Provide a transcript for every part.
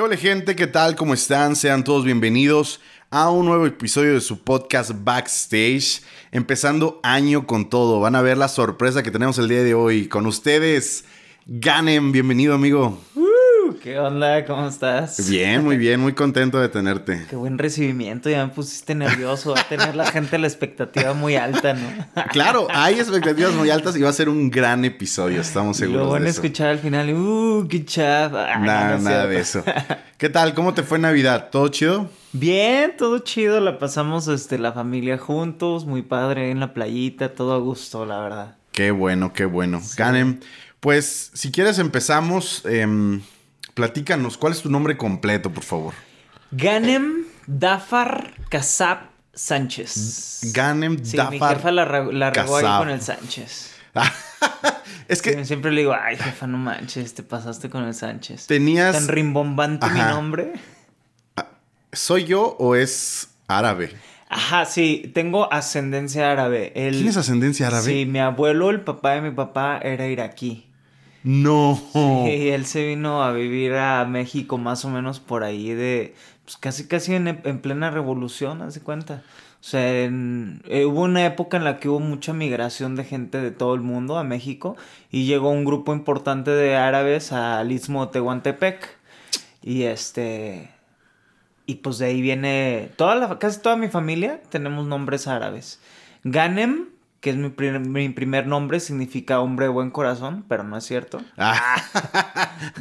¿Qué hola gente? ¿Qué tal? ¿Cómo están? Sean todos bienvenidos a un nuevo episodio de su podcast Backstage. Empezando año con todo. Van a ver la sorpresa que tenemos el día de hoy. Con ustedes, Ganem. Bienvenido, amigo. ¿Qué onda? ¿Cómo estás? Bien, muy bien, muy contento de tenerte. Qué buen recibimiento, ya me pusiste nervioso. Va a tener la gente la expectativa muy alta, ¿no? Claro, hay expectativas muy altas y va a ser un gran episodio, estamos seguros. Lo van a escuchar al final, ¡uh, qué chat! Ah, Nada, no nada de eso. ¿Qué tal? ¿Cómo te fue Navidad? ¿Todo chido? Bien, todo chido, la pasamos este, la familia juntos, muy padre en la playita, todo a gusto, la verdad. Qué bueno, qué bueno. Ganem, pues si quieres empezamos. em, platícanos, ¿cuál es tu nombre completo, por favor? Ganem Dafar Kasab Sánchez. Ganem Sí, mi Dafar jefa la, la regó ahí con el Sánchez. es que Siempre le digo, ay, jefa, no manches, te pasaste con el Sánchez. tenías. Tan rimbombante mi nombre. ¿Soy yo o es árabe? Ajá, sí, tengo ascendencia árabe. El- ¿Tienes ascendencia árabe? Sí, mi abuelo, el papá de mi papá, era iraquí. No. Y él se vino a vivir a México más o menos por ahí de, pues casi casi en, en plena revolución, haz de cuenta. O sea, en- eh, hubo una época en la que hubo mucha migración de gente de todo el mundo a México y llegó un grupo importante de árabes al istmo de Tehuantepec. Y este... Y pues de ahí viene... Toda la, casi toda mi familia tenemos nombres árabes. Ganem, que es mi, pri- mi primer nombre, significa hombre de buen corazón, pero no es cierto. Ah,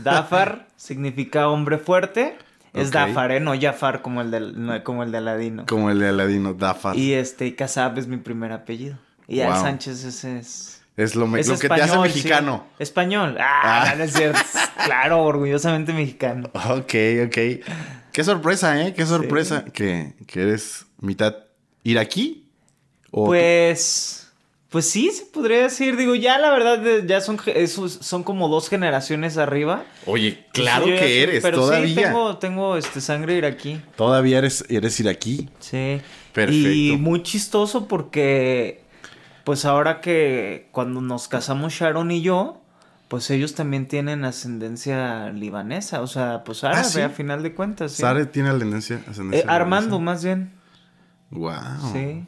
Dafar significa hombre fuerte. Es. Dafar, ¿eh? No Jafar como el no, como el de Aladino. como el de Aladino, Dafar. Y este, y Kasab es mi primer apellido. Y Wow. Sánchez ese es... es lo, es lo que te hace sí. mexicano. Español. Ah, Ah. no, es cierto. claro, orgullosamente mexicano. Ok, ok. Qué sorpresa, ¿eh? Qué sorpresa que, que eres mitad iraquí. ¿O Pues... Pues sí, se podría decir. Digo, ya la verdad, ya son, esos son como dos generaciones arriba. Oye, claro Sí, yo ya que eres, pero todavía. sí, tengo, tengo este, sangre iraquí. Todavía eres, eres iraquí. Sí. Perfecto. Y muy chistoso porque, pues ahora que cuando nos casamos Sharon y yo, pues ellos también tienen ascendencia libanesa, o sea, pues árabe ¿sí? a final de cuentas. Sí. Sare tiene ascendencia. Eh, ascendencia Armando, más bien. Wow. Sí.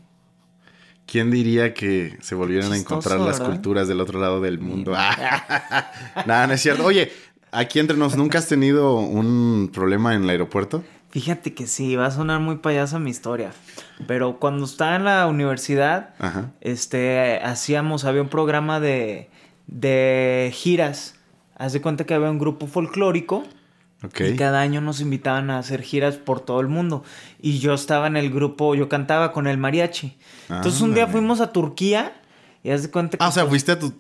¿Quién diría que se volvieran a encontrar las ¿verdad? culturas del otro lado del mundo? Nada, no es cierto. Oye, aquí entre nos, ¿nunca has tenido un problema en el aeropuerto? Fíjate que sí, va a sonar muy payasa mi historia. Pero cuando estaba en la universidad, Ajá. este, hacíamos, había un programa de, de giras. Haz de cuenta que había un grupo folclórico. Ok. Y cada año nos invitaban a hacer giras por todo el mundo. Y yo estaba en el grupo, yo cantaba con el mariachi. Entonces un día fuimos a Turquía y haz de cuenta que... Ah, o sea, fuiste a tu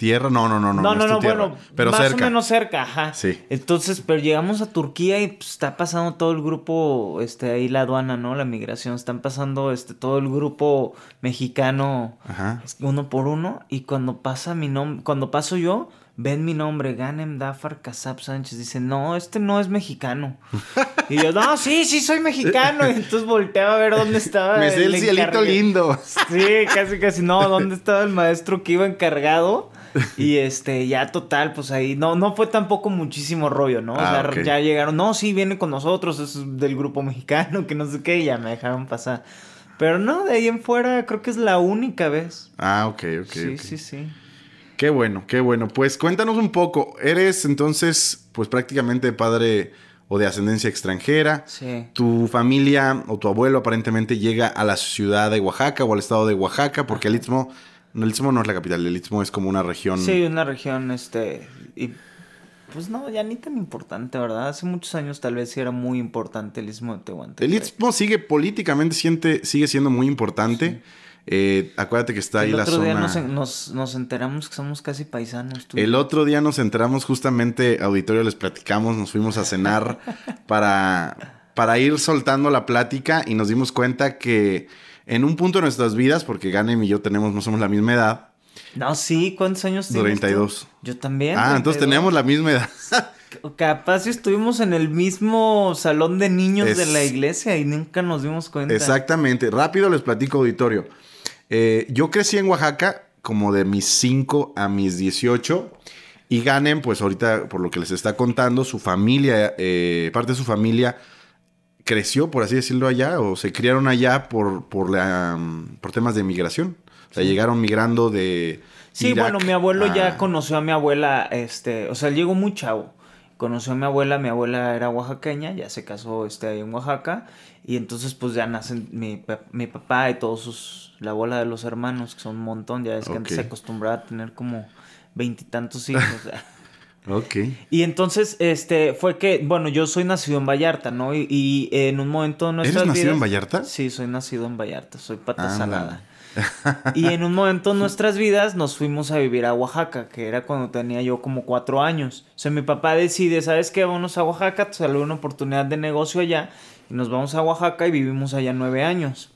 tierra. No, no, no, no. no, no, bueno, Pero más cerca. o menos cerca, ajá. Sí. Entonces, pero llegamos a Turquía y pues, está pasando todo el grupo, este, ahí la aduana, ¿no? La migración, están pasando, este, todo el grupo mexicano Ajá. uno por uno y cuando pasa mi nombre, cuando paso yo, ven mi nombre, Ganem Dafar Kasab Sánchez, dicen, no, este no es mexicano. y yo, no, sí, sí soy mexicano. Y entonces volteaba a ver dónde estaba. Me sé el cielito encargado. lindo. Sí, casi, casi, no, dónde estaba el maestro que iba encargado. Y este, ya total, pues ahí, no, no fue tampoco muchísimo rollo, ¿no? O Ah, sea, ya llegaron, no, sí, viene con nosotros, es del grupo mexicano, que no sé qué, y ya me dejaron pasar. Pero no, de ahí en fuera creo que es la única vez. Ah, ok, ok. sí, ok. sí, sí. Qué bueno, qué bueno. Pues cuéntanos un poco. Eres entonces, pues prácticamente padre o de ascendencia extranjera. Sí. Tu familia o tu abuelo aparentemente llega a la ciudad de Oaxaca o al estado de Oaxaca, porque el Istmo, no, el Istmo no es la capital, el Istmo es como una región. Sí, una región, este, y pues no, ya ni tan importante, ¿verdad? Hace muchos años tal vez sí era muy importante el Istmo de Tehuantepec. El Istmo sigue políticamente siente, sigue siendo muy importante. Eh, acuérdate que está ahí el la otro día zona. nos, nos, nos enteramos que somos casi paisanos. tú El otro día nos entramos justamente, auditorio, les platicamos, nos fuimos a cenar para, para ir soltando la plática y nos dimos cuenta que en un punto de nuestras vidas, porque Ganem y yo tenemos más o menos la misma edad, No, sí, ¿cuántos años tienes? tú? 32. Yo también. ah, entonces 32. teníamos la misma edad. Capaz si estuvimos en el mismo salón de niños de la iglesia y nunca nos dimos cuenta. Exactamente, rápido les platico, auditorio. Eh, yo crecí en Oaxaca como de mis 5 a mis 18 y Ganem, pues ahorita por lo que les está contando, su familia, eh, parte de su familia creció, por así decirlo, allá o se criaron allá por, por, la, mm, por temas de migración. O sea, llegaron migrando de... Sí, Irak bueno, mi abuelo a- ya conoció a mi abuela, este, o sea, llegó muy chavo. Conoció a mi abuela, mi abuela era oaxaqueña, ya se casó este, ahí en Oaxaca. Y entonces, pues ya nacen mi, mi papá y todos sus, la abuela de los hermanos, que son un montón. Ya es que antes se acostumbraba a tener como veintitantos hijos. Ok. y entonces, este, fue que, bueno, yo soy nacido en Vallarta, ¿no? Y, y en un momento de nuestras ¿Eres nacido vidas- en Vallarta? Sí, soy nacido en Vallarta, soy pata salada. Y en un momento de nuestras vidas nos fuimos a vivir a Oaxaca, que era cuando tenía yo como cuatro años. O sea, mi papá decide, ¿sabes qué? Vamos a Oaxaca, salió una oportunidad de negocio allá. Y nos vamos a Oaxaca y vivimos allá nueve años.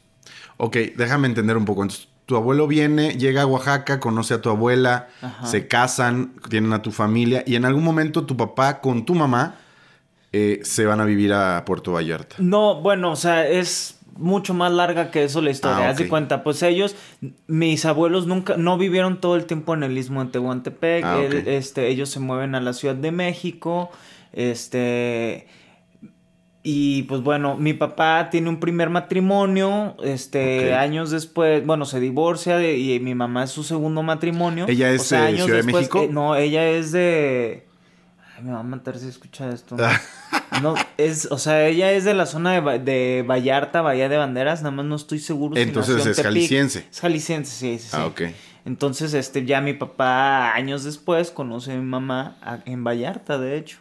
Ok, déjame entender un poco. Entonces, tu abuelo viene, llega a Oaxaca, conoce a tu abuela, Ajá. se casan, tienen a tu familia y en algún momento tu papá con tu mamá eh, se van a vivir a Puerto Vallarta. No, bueno, o sea, es mucho más larga que eso la historia. Ah, Haz de cuenta, pues ellos, mis abuelos nunca, no vivieron todo el tiempo en el istmo de Tehuantepec. Ah, este, ellos se mueven a la Ciudad de México. Este. Y pues bueno, mi papá tiene un primer matrimonio, este, años después, bueno, se divorcia de- y mi mamá es su segundo matrimonio. ¿Ella es, eh, Ciudad de México? eh, no, ella es de... Ay, me va a matar si escucha esto. No, es, o sea, ella es de la zona de, de Vallarta, Bahía de Banderas, nada más no estoy seguro. Entonces es Tepic. jalisciense. Es jalisciense, sí, sí, sí. Ah, ok. Entonces, este, ya mi papá, años después, conoce a mi mamá en Vallarta, de hecho.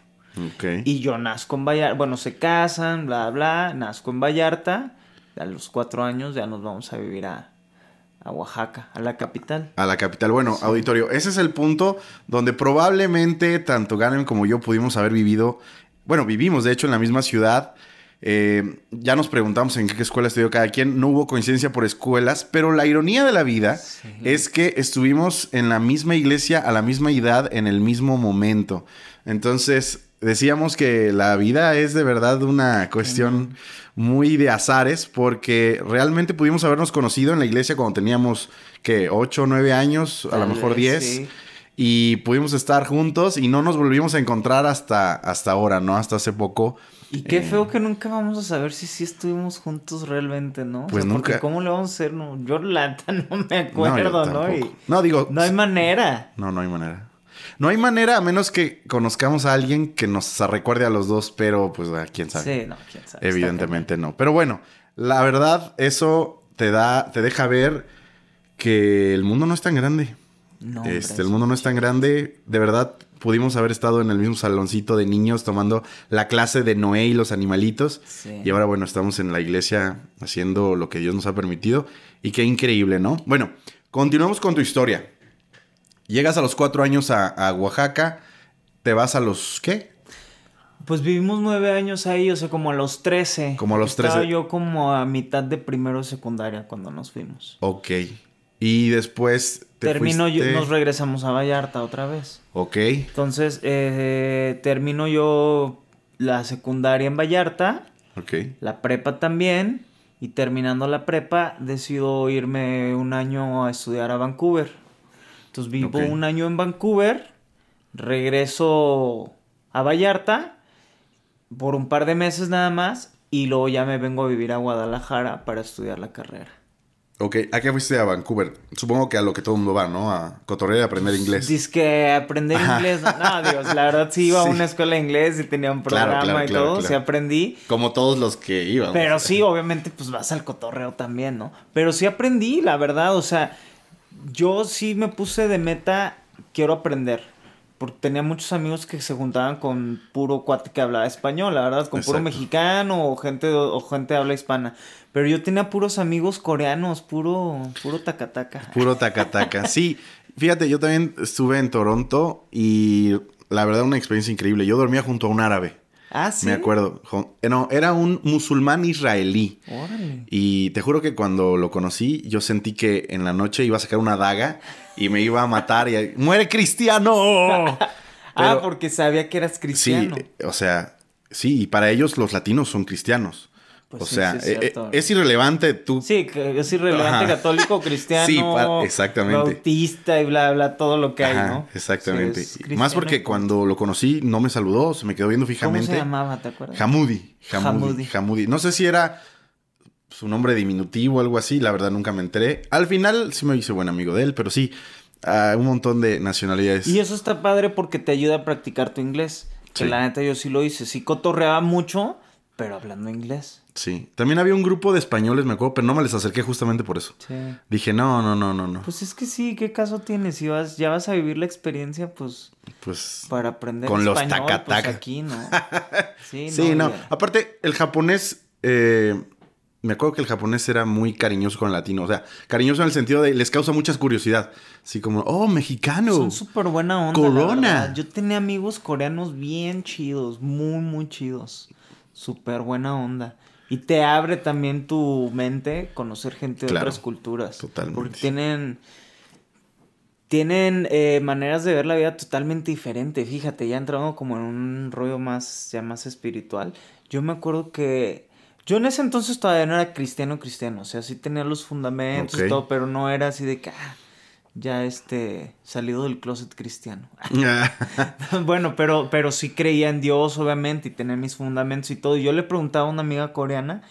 Y yo nazco en Vallarta, bueno, se casan, bla, bla, nazco en Vallarta. A los cuatro años ya nos vamos a vivir a, a Oaxaca, a la capital. A la capital. Bueno, auditorio, ese es el punto donde probablemente tanto Ganem como yo pudimos haber vivido. Bueno, vivimos de hecho en la misma ciudad. Eh, ya nos preguntamos en qué escuela estudió cada quien. No hubo coincidencia por escuelas, pero la ironía de la vida Sí. es que estuvimos en la misma iglesia a la misma edad en el mismo momento. Entonces, decíamos que la vida es de verdad una cuestión muy de azares porque realmente pudimos habernos conocido en la iglesia cuando teníamos, que 8 o 9 años, a lo mejor vez, 10. sí. Y pudimos estar juntos y no nos volvimos a encontrar hasta, hasta ahora, ¿no? Hasta hace poco. Y qué Eh, feo que nunca vamos a saber si sí estuvimos juntos realmente, ¿no? O Pues sea, porque nunca. ¿Cómo le vamos a hacer? No, yo la no me acuerdo, ¿no? Y No, digo, no hay manera. No, no hay manera. No hay manera a menos que conozcamos a alguien que nos recuerde a los dos, pero pues a quién sabe. Sí, no, quién sabe. Evidentemente no. Pero bueno, la verdad, eso te da, te deja ver que el mundo no es tan grande. No, hombre, este, el mundo no es tan grande. De verdad, pudimos haber estado en el mismo saloncito de niños tomando la clase de Noé y los animalitos. Sí. Y ahora, bueno, estamos en la iglesia haciendo lo que Dios nos ha permitido. Y qué increíble, ¿no? Bueno, continuamos con tu historia. Llegas a los cuatro años a, a Oaxaca. Te vas a los, ¿qué? Pues vivimos nueve años ahí, o sea, como a los 13. Como a los Estaba 13. yo como a mitad de primero de secundaria cuando nos fuimos. Ok. Y después te Termino yo, fuiste- nos regresamos a Vallarta otra vez. Ok. Entonces, eh, termino yo la secundaria en Vallarta, Ok. la prepa también, y terminando la prepa decido irme un año a estudiar a Vancouver. Entonces vivo un año en Vancouver, regreso a Vallarta por un par de meses nada más, y luego ya me vengo a vivir a Guadalajara para estudiar la carrera. Ok. ¿A qué fuiste a Vancouver? Supongo que a lo que todo el mundo va, ¿no? A cotorrear y aprender inglés. Dice que aprender inglés. No, Dios, la verdad sí iba a una escuela de inglés y tenía un programa claro, y claro, todo, sí aprendí. Como todos los que iban. Pero sí, obviamente, pues vas al cotorreo también, ¿no? Pero sí aprendí, la verdad, o sea, yo sí me puse de meta, quiero aprender. porque tenía muchos amigos que se juntaban con puro cuate que hablaba español, la verdad, con puro mexicano o gente, o gente de habla hispana. Pero yo tenía puros amigos coreanos, puro, puro tacataca. Puro tacataca. Sí, fíjate, yo también estuve en Toronto y la verdad una experiencia increíble. Yo dormía junto a un árabe. Ah, sí. Me acuerdo. Eh, No, era un musulmán israelí. Órale. Y te juro que cuando lo conocí, yo sentí que en la noche iba a sacar una daga y me iba a matar y ¡Muere cristiano! ah, porque sabía que eras Sí, cristiano. o sea, sí, y para ellos los latinos son cristianos. Pues o sí, sea, sí, es eh, cierto. es irrelevante tú. Sí, es irrelevante Ajá. católico, cristiano, Sí, pa- exactamente. bautista y bla, bla, todo lo que hay, ¿no? exactamente. Sí, Más porque cuando lo conocí no me saludó, se me quedó viendo ¿Cómo fijamente. se llamaba, te acuerdas? Hamudi. Hamudi. Hamudi. No sé si era su nombre diminutivo o algo así, la verdad nunca me enteré. Al final sí me hice buen amigo de él, pero sí, un montón de nacionalidades. Y eso está padre porque te ayuda a practicar tu inglés. Que la neta yo sí lo hice. Sí cotorreaba mucho, pero hablando inglés. Sí. También había un grupo de españoles, me acuerdo, pero no me les acerqué justamente por eso. Sí. Dije, no, no, no, no, no. Pues es que sí, ¿qué caso tienes? Si vas, ya vas a vivir la experiencia, pues, Pues para aprender Con los español, taca-taca. pues aquí, ¿no? Sí, Sí, no. Aparte, el japonés, eh, me acuerdo que el japonés era muy cariñoso con el latino. O sea, cariñoso en el sentido de les causa mucha curiosidad. Así como, oh, mexicano. Son súper buena onda. Corona. Yo tenía amigos coreanos bien chidos, muy, muy chidos. Súper buena onda. Y te abre también tu mente conocer gente de Claro, otras culturas. totalmente. Porque tienen. Tienen eh, maneras de ver la vida totalmente diferente. Fíjate, ya entrando como en un rollo más, ya más espiritual. Yo me acuerdo que. Yo en ese entonces todavía no era cristiano cristiano. O sea, sí tenía los fundamentos y todo, pero no era así de que. ah, ya este. salido del closet cristiano. bueno, pero, pero sí creía en Dios, obviamente, y tenía mis fundamentos y todo. Y yo le preguntaba a una amiga coreana,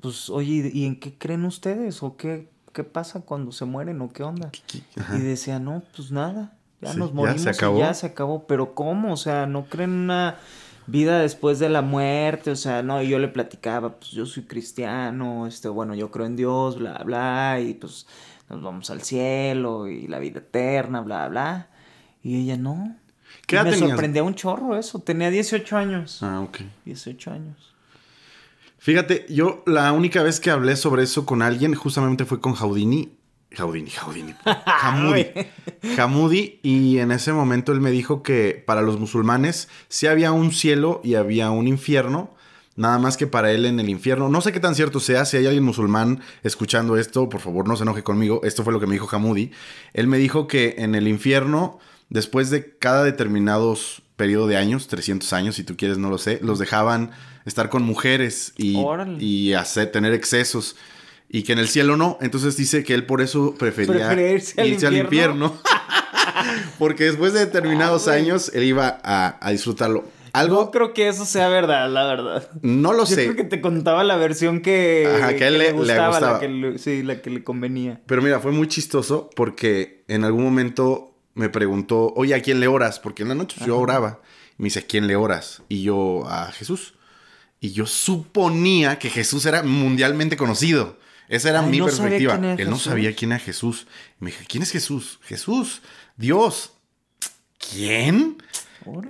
pues, oye, ¿y en qué creen ustedes? ¿O qué, qué pasa cuando se mueren? ¿O qué onda? Ajá. Y decía, no, pues nada, ya Sí, nos ya morimos se y acabó. ya se acabó. Pero ¿cómo? O sea, ¿no creen una vida después de la muerte? O sea, no, y yo le platicaba, pues yo soy cristiano, este, bueno, yo creo en Dios, bla, bla, y pues nos vamos al cielo y la vida eterna, bla, bla. Y ella no. ¿Qué edad me tenías? sorprendía un chorro eso. Tenía 18 años. Ah, ok. 18 años. Fíjate, yo la única vez que hablé sobre eso con alguien justamente fue con Jaudini. Jaudini, Jaudini. Hamudi. Hamudi. Y en ese momento él me dijo que para los musulmanes sí había un cielo y había un infierno. Nada más que para él en el infierno. No sé qué tan cierto sea. Si hay alguien musulmán escuchando esto, por favor no se enoje conmigo. Esto fue lo que me dijo Hamudi. Él me dijo que en el infierno, después de cada determinados periodo de años, 300 años, si tú quieres, no lo sé, los dejaban estar con mujeres y, y hacer, tener excesos. Y que en el cielo no. Entonces dice que él por eso prefería irse al al infierno. Porque después de determinados Ah, años él iba a, a disfrutarlo. Algo, No creo que eso sea verdad, la verdad. no lo Yo sé. creo que te contaba la versión que, Ajá, que le- le gustaba, gustaba. La que le- sí, la que le convenía. Pero mira, fue muy chistoso porque en algún momento me preguntó, oye, ¿a quién le oras? Porque en la noche yo oraba. Y me dice, ¿a quién le oras? Y yo, a Jesús. Y yo suponía que Jesús era mundialmente conocido. Esa era Ay, mi no perspectiva. Él no sabía quién era Jesús. Y me dije, ¿quién es Jesús? Jesús, Dios. ¿Quién?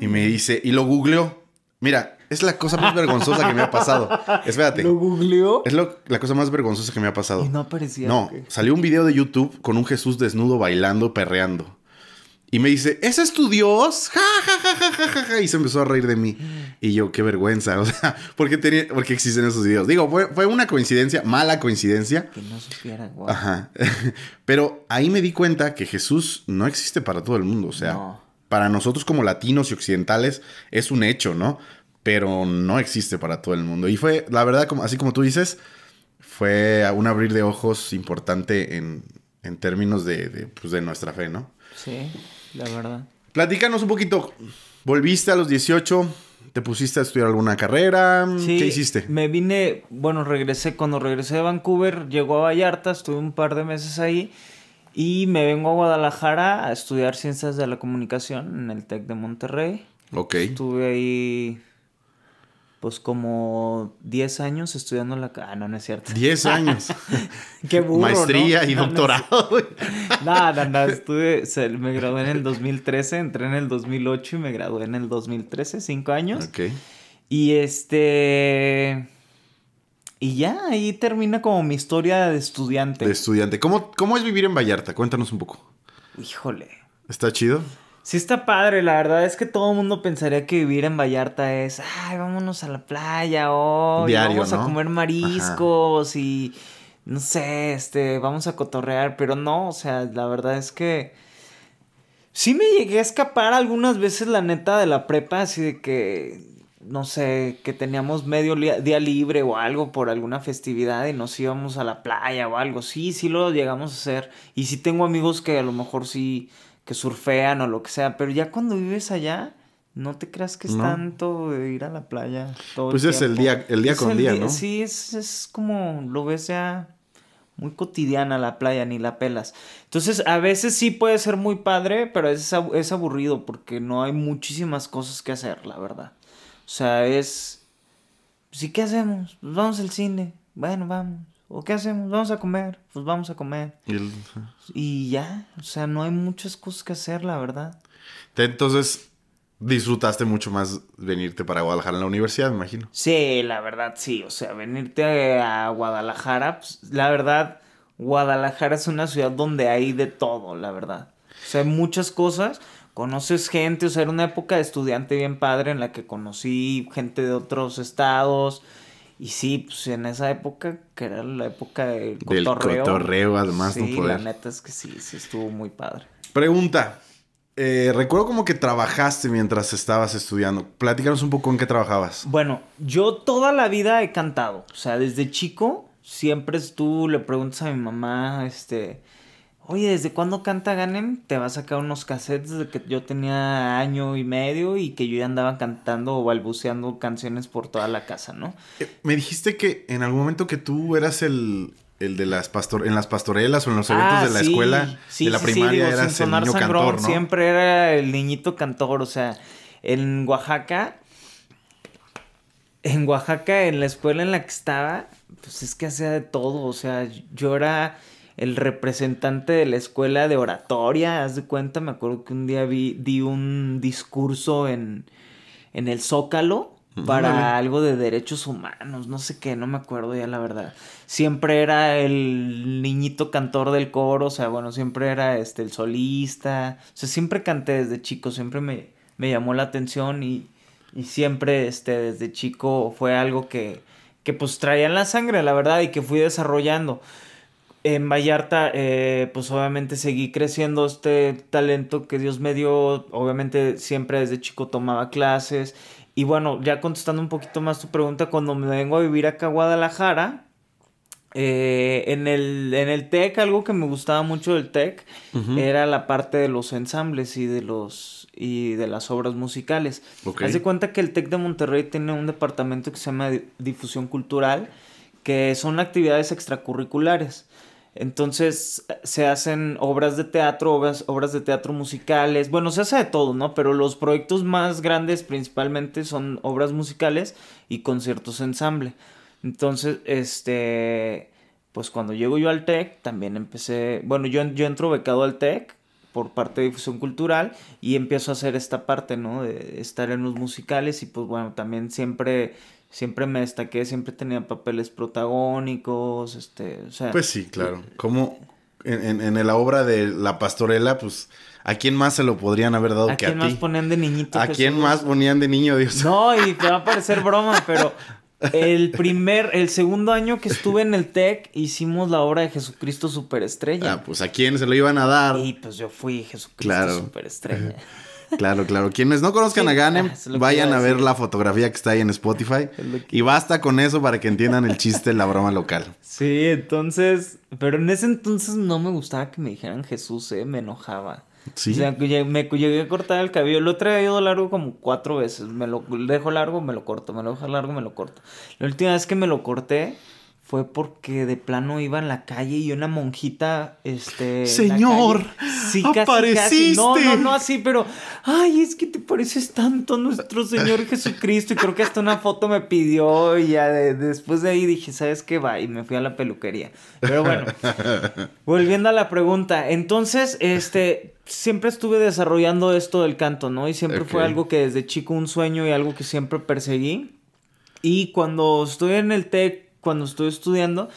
Y me dice, y lo googleó. Mira, es la cosa más vergonzosa que me ha pasado. Espérate. ¿Lo googleó? Es lo- la cosa más vergonzosa que me ha pasado. Y no aparecía. No, salió un video de YouTube con un Jesús desnudo bailando, perreando. Y me dice, ¿ese es tu Dios? Ja, ja, ja, ja, ja, ja, ja. Y se empezó a reír de mí. Y yo, qué vergüenza. O sea, ¿por qué, tenía, por qué existen esos videos? Digo, fue, fue una coincidencia, mala coincidencia. Que no supiera, guau. Ajá. Pero ahí me di cuenta que Jesús no existe para todo el mundo. O sea, No. Para nosotros como latinos y occidentales es un hecho, ¿no? Pero no existe para todo el mundo. Y fue, la verdad, como, así como tú dices, fue un abrir de ojos importante en, en términos de, de, pues, de nuestra fe, ¿no? Sí, la verdad. Platícanos un poquito. ¿Volviste a los 18? ¿Te pusiste a estudiar alguna carrera? Sí, ¿Qué hiciste? Me vine, bueno, regresé, cuando regresé de Vancouver, llegó a Vallarta, estuve un par de meses ahí y me vengo a Guadalajara a estudiar Ciencias de la Comunicación en el TEC de Monterrey. Ok. Estuve ahí pues como 10 años estudiando la... Ah, no, no es cierto. 10 años. Qué burro, Maestría ¿no? y No, doctorado. güey. No, no, no, estuve, se- me gradué en el 2013, entré en el 2008 y me gradué en el 2013, cinco años. ok. Y este... Y ya, ahí termina como mi historia de estudiante. De estudiante. ¿Cómo, ¿Cómo es vivir en Vallarta? Cuéntanos un poco. Híjole. ¿Está chido? Sí está padre, la verdad es que todo el mundo pensaría que vivir en Vallarta es, ay, vámonos a la playa hoy, Diario, vamos a comer mariscos y no sé, este, vamos a cotorrear, pero no, o sea, la verdad es que sí me llegué a escapar algunas veces la neta de la prepa, así de que no sé, que teníamos medio día libre o algo por alguna festividad y nos íbamos a la playa o algo. Sí, sí lo llegamos a hacer. Y sí tengo amigos que a lo mejor sí, que surfean o lo que sea, pero ya cuando vives allá, no te creas que es No. tanto de ir a la playa. Todo Pues es el día- el día Es con día, ¿no? Sí, es, es como lo ves ya muy cotidiana la playa, ni la pelas. Entonces, a veces sí puede ser muy padre, pero es, es aburrido porque no hay muchísimas cosas que hacer, la verdad. O sea, es... Sí, ¿qué hacemos? Pues vamos al cine. Bueno, vamos. ¿O qué hacemos? Vamos a comer. Pues vamos a comer. Y el- Y ya, o sea, no hay muchas cosas que hacer, la verdad. Entonces, disfrutaste mucho más venirte para Guadalajara en la universidad, me imagino. Sí, la verdad, sí. O sea, venirte a Guadalajara, pues, la verdad, Guadalajara es una ciudad donde hay de todo, la verdad. O sea, hay muchas cosas. Conoces gente, o sea, era una época de estudiante bien padre en la que conocí gente de otros estados. Y sí, pues en esa época, que era la época del Del cotorreo. cotorreo, además, no Sí, poder. la neta es que sí, sí estuvo muy padre. Pregunta. eh, recuerdo como que trabajaste mientras estabas estudiando. Platícanos un poco en qué trabajabas. Bueno, yo toda la vida he cantado. O sea, desde chico, siempre tú le preguntas a mi mamá, este, oye, ¿desde cuándo canta Ganem? Te va a sacar unos cassettes desde que yo tenía año y medio y que yo ya andaba cantando o balbuceando canciones por toda la casa, ¿no? Eh, me dijiste que en algún momento que tú eras el, el de las pastor en las pastorelas o en los eventos Ah, de la sí, escuela sí, de la sí, primaria digo, eras el niño sangrón, cantor, ¿no? Siempre era el niñito cantor, o sea, en Oaxaca, en Oaxaca, en la escuela en la que estaba, pues es que hacía de todo, o sea, yo era el representante de la escuela de oratoria, haz de cuenta, me acuerdo que un día vi, di un discurso en, en el Zócalo para algo de derechos humanos, no sé qué, no me acuerdo ya la verdad. Siempre era el niñito cantor del coro, o sea, bueno, siempre era este el solista, o sea, siempre canté desde chico, siempre me, me llamó la atención y, y siempre este desde chico fue algo que, que pues traía en la sangre, la verdad, y que fui desarrollando. En Vallarta, eh, pues obviamente seguí creciendo este talento que Dios me dio. Obviamente siempre desde chico tomaba clases. Y bueno, ya contestando un poquito más tu pregunta, cuando me vengo a vivir acá a Guadalajara, eh, en el, en el TEC, algo que me gustaba mucho del TEC era la parte de los ensambles y de los y de las obras musicales. Haz de cuenta que el TEC de Monterrey tiene un departamento que se llama Di- Difusión Cultural, que son actividades extracurriculares. Entonces se hacen obras de teatro, obras, obras de teatro musicales, bueno, se hace de todo, ¿no? Pero los proyectos más grandes principalmente son obras musicales y conciertos ensamble. Entonces, este, pues cuando llego yo al TEC, también empecé, bueno, yo, yo entro becado al TEC por parte de difusión cultural y empiezo a hacer esta parte, ¿no? De estar en los musicales y pues bueno, también siempre, siempre me destaqué, siempre tenía papeles protagónicos, este, o sea... Pues sí, claro. Como en, en- en la obra de La Pastorela, pues, ¿a quién más se lo podrían haber dado ¿A que a quién más ti? ponían de niñito? ¿A quién más ponían de niño, Dios? No, y te va a parecer broma, pero el primer, el segundo año que estuve en el TEC hicimos la obra de Jesucristo Superestrella. Ah, pues a quién se lo iban a dar. Y pues yo fui Jesucristo Claro. Superestrella. Claro, claro. Quienes no conozcan Sí, a Ganem, ah, vayan a a ver la fotografía que está ahí en Spotify. Que- Y basta con eso para que entiendan el chiste, la broma local. Sí, entonces, pero en ese entonces no me gustaba que me dijeran Jesús, eh, me enojaba. Sí. O sea, me llegué a cortar el cabello. Lo he traído largo como cuatro veces. Me lo dejo largo, me lo corto. Me lo dejo largo, me lo corto. La última vez que me lo corté fue porque de plano iba en la calle y una monjita, este... Señor. Sí, casi, casi. No, no, no así, pero. Ay, es que te pareces tanto a nuestro Señor Jesucristo. Y creo que hasta una foto me pidió. Y ya después de ahí dije, ¿sabes qué? Va. Y me fui a la peluquería. Pero bueno, volviendo a la pregunta. Entonces, este. Siempre estuve desarrollando esto del canto, ¿no? Y siempre fue algo que desde chico un sueño y algo que siempre perseguí. Y cuando estoy en el TEC, cuando estoy estudiando,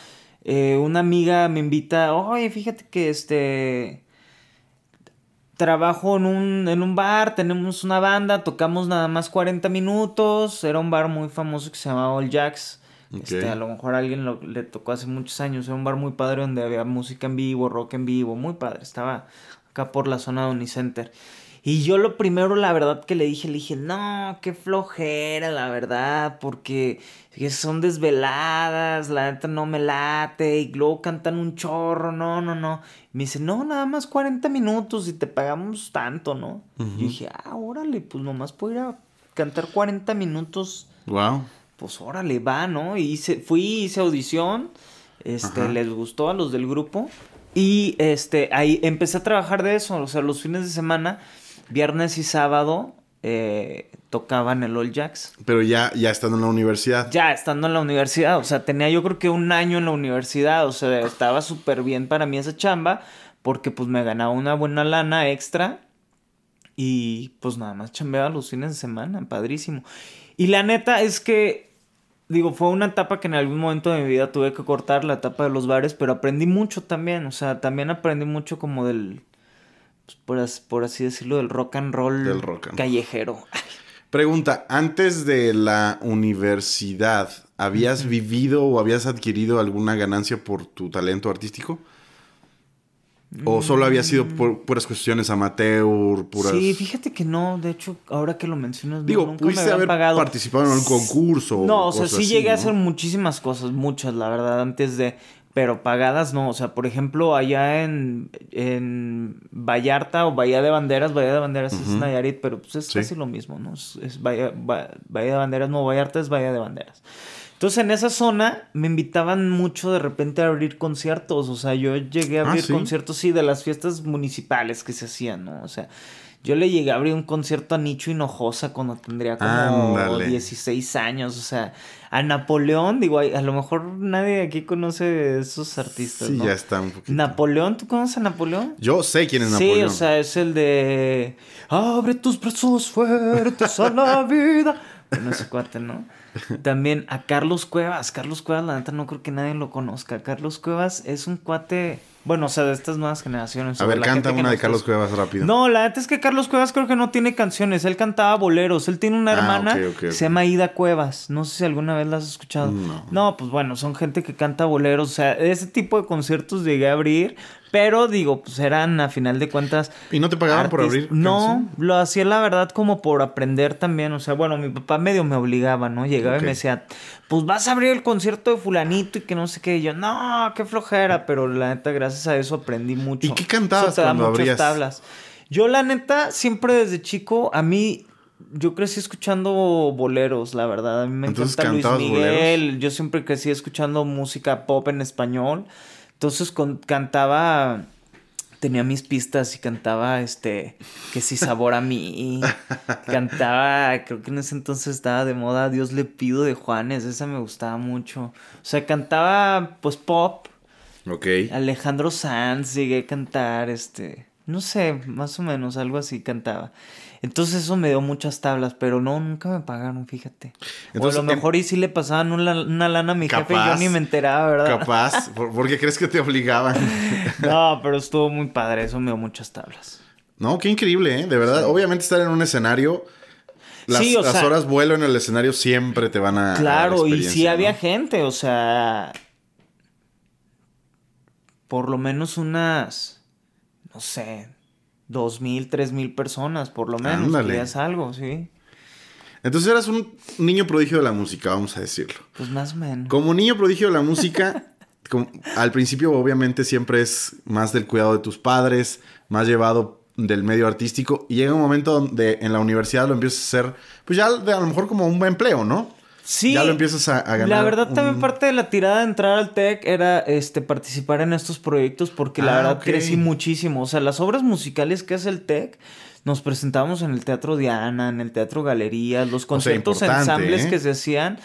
eh, una amiga me invita, oye, fíjate que este trabajo en un, en un bar, tenemos una banda, tocamos nada más 40 minutos, era un bar muy famoso que se llamaba All Jacks. Este, a lo mejor a alguien lo, le tocó hace muchos años, era un bar muy padre donde había música en vivo, rock en vivo, muy padre, estaba acá por la zona de Unicenter. Y yo lo primero, la verdad que le dije, le dije, no, qué flojera, la verdad, porque son desveladas, la neta no me late, y luego cantan un chorro, no, no, no. me dice, no, nada más 40 minutos y te pagamos tanto, ¿no? Yo dije, ah, órale, pues nomás puedo ir a cantar 40 minutos. Wow. Pues órale, va, ¿no? Y hice, fui, hice audición, este, les gustó a los del grupo. Y este, ahí empecé a trabajar de eso, o sea, los fines de semana viernes y sábado eh, tocaban el All Jacks. Pero ya, ya estando en la universidad. Ya estando en la universidad. O sea, tenía yo creo que un año en la universidad. O sea, estaba súper bien para mí esa chamba. Porque pues me ganaba una buena lana extra. Y pues nada más chambeaba los fines de semana. Padrísimo. Y la neta es que. Digo, fue una etapa que en algún momento de mi vida tuve que cortar, la etapa de los bares, pero aprendí mucho también. O sea, también aprendí mucho como del pues, por, así decirlo, del rock and roll callejero. Pregunta, antes de la universidad, ¿habías vivido o habías adquirido alguna ganancia por tu talento artístico? ¿O solo había sido por mm. puras cuestiones amateur, puras... Sí, fíjate que no, de hecho, ahora que lo mencionas, Digo, nunca me haber pagado. participado en un concurso? No, o, sea, sí llegué a hacer muchísimas cosas, muchas, la verdad, antes de pero pagadas no. O sea, por ejemplo, allá en, en Vallarta o Bahía de Banderas, Bahía de Banderas es Nayarit, pero pues es casi lo mismo, ¿no? Es, Bahía, Bahía, de Banderas, no, Vallarta es Bahía de Banderas. Entonces en esa zona me invitaban mucho de repente a abrir conciertos, o sea, yo llegué a ah, abrir conciertos, sí, de las fiestas municipales que se hacían, ¿no? O sea, yo le llegué a abrir un concierto a Nicho Hinojosa cuando tendría como 16 años. O sea, a Napoleón, digo, a lo mejor nadie aquí conoce esos artistas. Sí, ya está un poquito. Napoleón, ¿tú conoces a Napoleón? Yo sé quién es Napoleón. Sí, o sea, es el de. Abre tus brazos fuertes a la vida. Bueno, ese cuate, ¿no? También a Carlos Cuevas. Carlos Cuevas, la neta, no creo que nadie lo conozca. Carlos Cuevas es un cuate bueno, o sea, de estas nuevas generaciones. A ver, canta una de Carlos Cuevas rápido. No, la neta es que Carlos Cuevas creo que no tiene canciones. Él cantaba boleros. Él tiene una ah, hermana que se llama Ida Cuevas. No sé si alguna vez la has escuchado. No. No, pues bueno, son gente que canta boleros. O sea, ese tipo de conciertos llegué a abrir. Pero digo, pues eran a final de cuentas. ¿Y no te pagaban por abrir? No, lo hacía la verdad como por aprender también. O sea, bueno, mi papá medio me obligaba, ¿no? Llegaba y me decía, pues vas a abrir el concierto de Fulanito y que no sé qué. Y yo, no, qué flojera. Pero la neta, gracias a eso aprendí mucho. ¿Y qué cantabas cuando abrías? tablas. Yo, la neta, siempre desde chico, a mí yo crecí escuchando boleros, la verdad. A mí me encanta Luis Miguel. Yo siempre crecí escuchando música pop en español. Entonces cantaba, tenía mis pistas y cantaba, este, que si sabor a mí. cantaba, creo que en ese entonces estaba de moda Dios le pido de Juanes, esa me gustaba mucho. O sea, cantaba, pues, pop. Ok. Alejandro Sanz llegué a cantar, este, no sé, más o menos, algo así cantaba. Entonces eso me dio muchas tablas, pero no, nunca me pagaron, fíjate. Entonces, o a lo mejor y sí le pasaban una, lana a mi jefe y yo ni me enteraba, ¿verdad? Capaz, porque crees que te obligaban. no, pero estuvo muy padre, eso me dio muchas tablas. No, qué increíble, ¿eh? De verdad, obviamente estar en un escenario... Las, las horas vuelo en el escenario siempre te van a... Claro, y sí había gente, o sea... Por lo menos unas... No sé, dos mil, tres mil personas, por lo menos. Ándale. algo, sí. Entonces eras un niño prodigio de la música, vamos a decirlo. Pues más o menos. Como niño prodigio de la música, al principio obviamente siempre es más del cuidado de tus padres, más llevado del medio artístico y llega un momento donde en la universidad lo empiezas a hacer, pues ya de, a lo mejor como un buen empleo, ¿no? Sí. Ya lo empiezas a, a ganar. La verdad, también parte de la tirada de entrar al TEC era este, participar en estos proyectos porque la Ah, verdad ok. crecí muchísimo. O sea, las obras musicales que hace el TEC, nos presentábamos en el Teatro Diana, en el Teatro Galerías, los conciertos importante, ensambles ¿eh? que se hacían.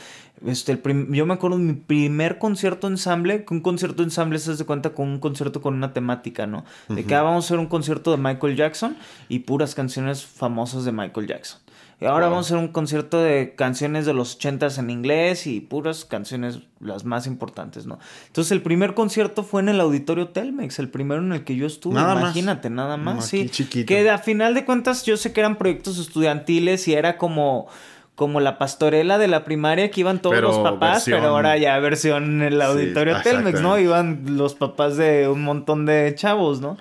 Este, el yo me acuerdo de mi primer concierto ensamble, que un concierto ensamble se hace cuenta con un concierto con una temática, ¿no? De que ah, vamos a hacer un concierto de Michael Jackson y puras canciones famosas de Michael Jackson. Y ahora Wow. vamos a hacer un concierto de canciones de los ochentas en inglés y puras canciones las más importantes, ¿no? Entonces el primer concierto fue en el Auditorio Telmex, el primero en el que yo estuve, Nada más. imagínate, nada No, más, aquí sí. chiquito. Que a final de cuentas yo sé que eran proyectos estudiantiles y era como como la pastorela de la primaria que iban todos Pero los papás, versión- pero ahora ya versión en el Sí, Auditorio Telmex, ¿no? Iban los papás de un montón de chavos, ¿no?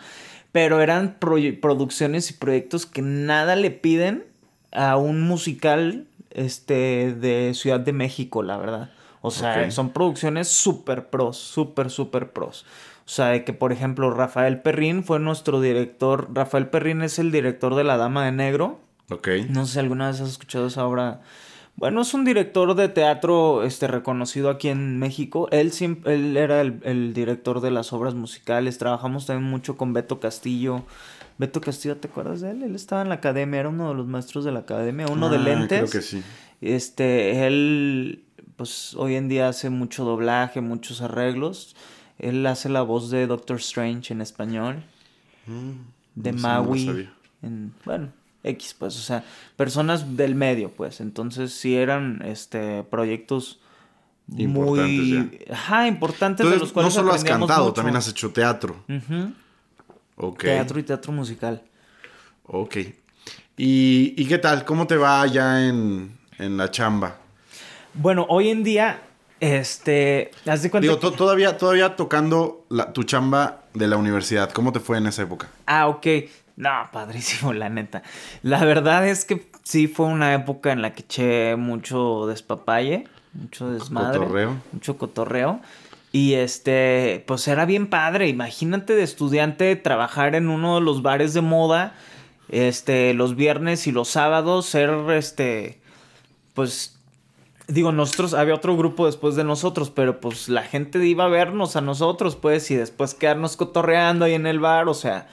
Pero eran producciones y proyectos que nada le piden a un musical este de Ciudad de México, la verdad. O sea, son producciones súper pros, súper, súper pros. O sea, de que, por ejemplo, Rafael Perrín fue nuestro director. Rafael Perrín es el director de La Dama de Negro. Ok. No sé si alguna vez has escuchado esa obra. Bueno, es un director de teatro este, reconocido aquí en México. Él, él era el, el director de las obras musicales. Trabajamos también mucho con Beto Castillo. Beto Castillo, ¿te acuerdas de él? Él estaba en la academia, era uno de los maestros de la academia, uno de Ah, lentes. Creo que sí. Este, él, pues hoy en día hace mucho doblaje, muchos arreglos. Él hace la voz de Doctor Strange en español, de Mm, no lo Maui, sabía. en, bueno, X, pues, o sea, personas del medio, pues. Entonces, sí eran, este, proyectos Importantes muy, ajá, importantes de los no cuales solo has cantado, mucho. también has hecho teatro. Ujú, Teatro y teatro musical. Ok. ¿Y, y qué tal? ¿Cómo te va ya en, en la chamba? Bueno, hoy en día, este, haz de cuenta Digo, que- todavía, todavía tocando la- tu chamba de la universidad. ¿Cómo te fue en esa época? Ah, ok. No, padrísimo, la neta. La verdad es que sí fue una época en la que eché mucho despapalle, mucho desmadre. Cotorreo. Mucho cotorreo. Y este, pues era bien padre. Imagínate de estudiante trabajar en uno de los bares de moda, este, los viernes y los sábados, ser este, pues Digo, nosotros, había otro grupo después de nosotros, pero pues la gente iba a vernos a nosotros, pues, y después quedarnos cotorreando ahí en el bar, o sea,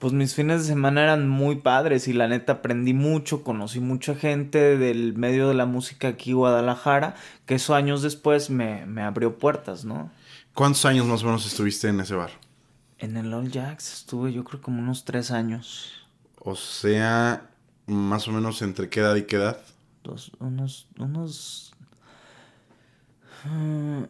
pues mis fines de semana eran muy padres y la neta aprendí mucho, conocí mucha gente del medio de la música aquí en Guadalajara, que eso años después me, me abrió puertas, ¿no? ¿Cuántos años más o menos estuviste en ese bar? En el All Jacks estuve yo creo como unos tres años, O sea, más o menos entre qué edad y qué edad. dos, unos, unos... ah,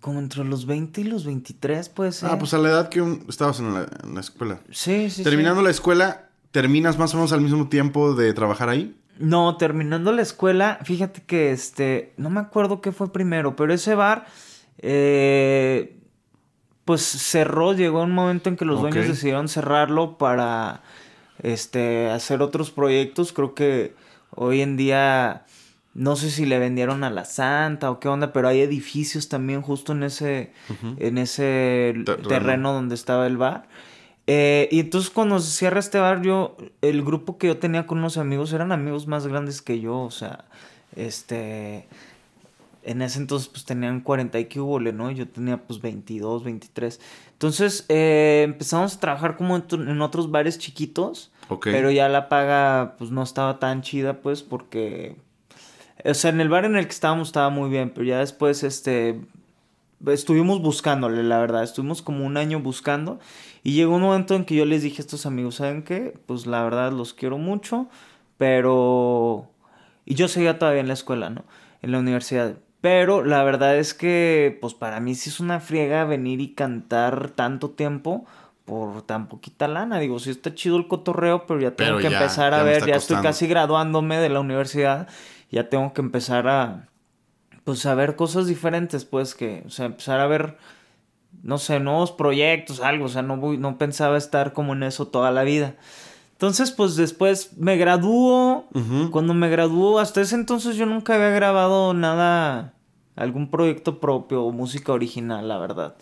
como entre los 20 y los 23 puede ser. Ah, pues a la edad que un- estabas en la, en la escuela. Sí, sí, Terminando sí. la escuela, ¿terminas más o menos al mismo tiempo de trabajar ahí? No, terminando la escuela, fíjate que este, no me acuerdo qué fue primero, pero ese bar, eh, pues cerró, llegó un momento en que los dueños decidieron cerrarlo para, este, hacer otros proyectos. Creo que hoy en día, no sé si le vendieron a la Santa o qué onda, pero hay edificios también justo en ese, en ese Terreno. terreno donde estaba el bar. Eh, y entonces cuando se cierra este bar, yo, el grupo que yo tenía con unos amigos eran amigos más grandes que yo, o sea, este, en ese entonces pues tenían 40 y que ¿no? Yo tenía pues 22, 23. Entonces eh, empezamos a trabajar como en, otros bares chiquitos, pero ya la paga pues no estaba tan chida pues porque, o sea, en el bar en el que estábamos estaba muy bien, pero ya después este estuvimos buscándole, la verdad, estuvimos como un año buscando y llegó un momento en que yo les dije a estos amigos, ¿saben qué? Pues la verdad los quiero mucho, pero... Y yo seguía todavía en la escuela, ¿no? En la universidad. Pero la verdad es que, pues para mí sí es una friega venir y cantar tanto tiempo por tan poquita lana. Digo, sí está chido el cotorreo, pero ya tengo Pero que ya- empezar a ya ver, ya estoy casi graduándome de la universidad, ya tengo que empezar a, pues a ver cosas diferentes, pues que, o sea, empezar a ver, no sé, nuevos proyectos, algo, o sea, no voy, no pensaba estar como en eso toda la vida. Entonces, pues después me graduó, cuando me graduó, hasta ese entonces yo nunca había grabado nada, algún proyecto propio o música original, la verdad.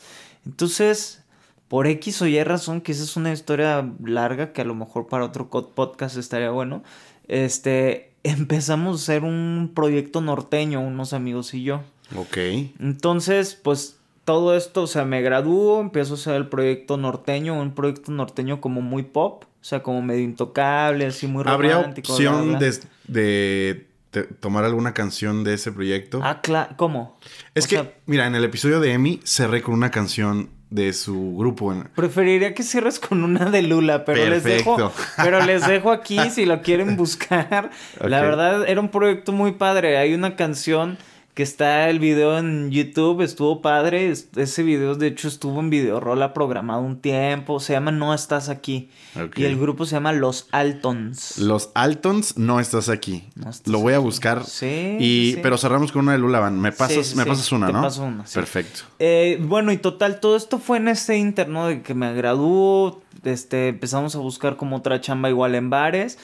Entonces, por X o Y razón, que esa es una historia larga que a lo mejor para otro podcast estaría bueno, este, empezamos a hacer un proyecto norteño, unos amigos y yo. Ok. Entonces, pues todo esto, o sea, me gradúo, empiezo a hacer el proyecto norteño, un proyecto norteño como muy pop, o sea, como medio intocable, así muy ¿Habría romántico. opción bla, bla. de, de- tomar alguna canción de ese proyecto? Ah, claro, ¿cómo? es o que, sea- mira, en el episodio de Emi cerré con una canción de su grupo. Preferiría que cierres con una de Lula, pero les dejo, pero les dejo aquí si lo quieren buscar. La verdad era un proyecto muy padre. Hay una canción que está el video en YouTube, estuvo padre. Es- Ese video de hecho estuvo en Videorola programado un tiempo. Se llama No estás aquí. Y el grupo se llama Los Altons. Los Altons, no estás aquí. No estás Lo voy a buscar. Sí, Y, sí. Pero cerramos con una de Lula Van. Me pasas, Sí, me pasas una, te ¿no? paso una. Perfecto. Eh, bueno, y total, todo esto fue en este interno de que me graduó. Este, empezamos a buscar como otra chamba igual en bares.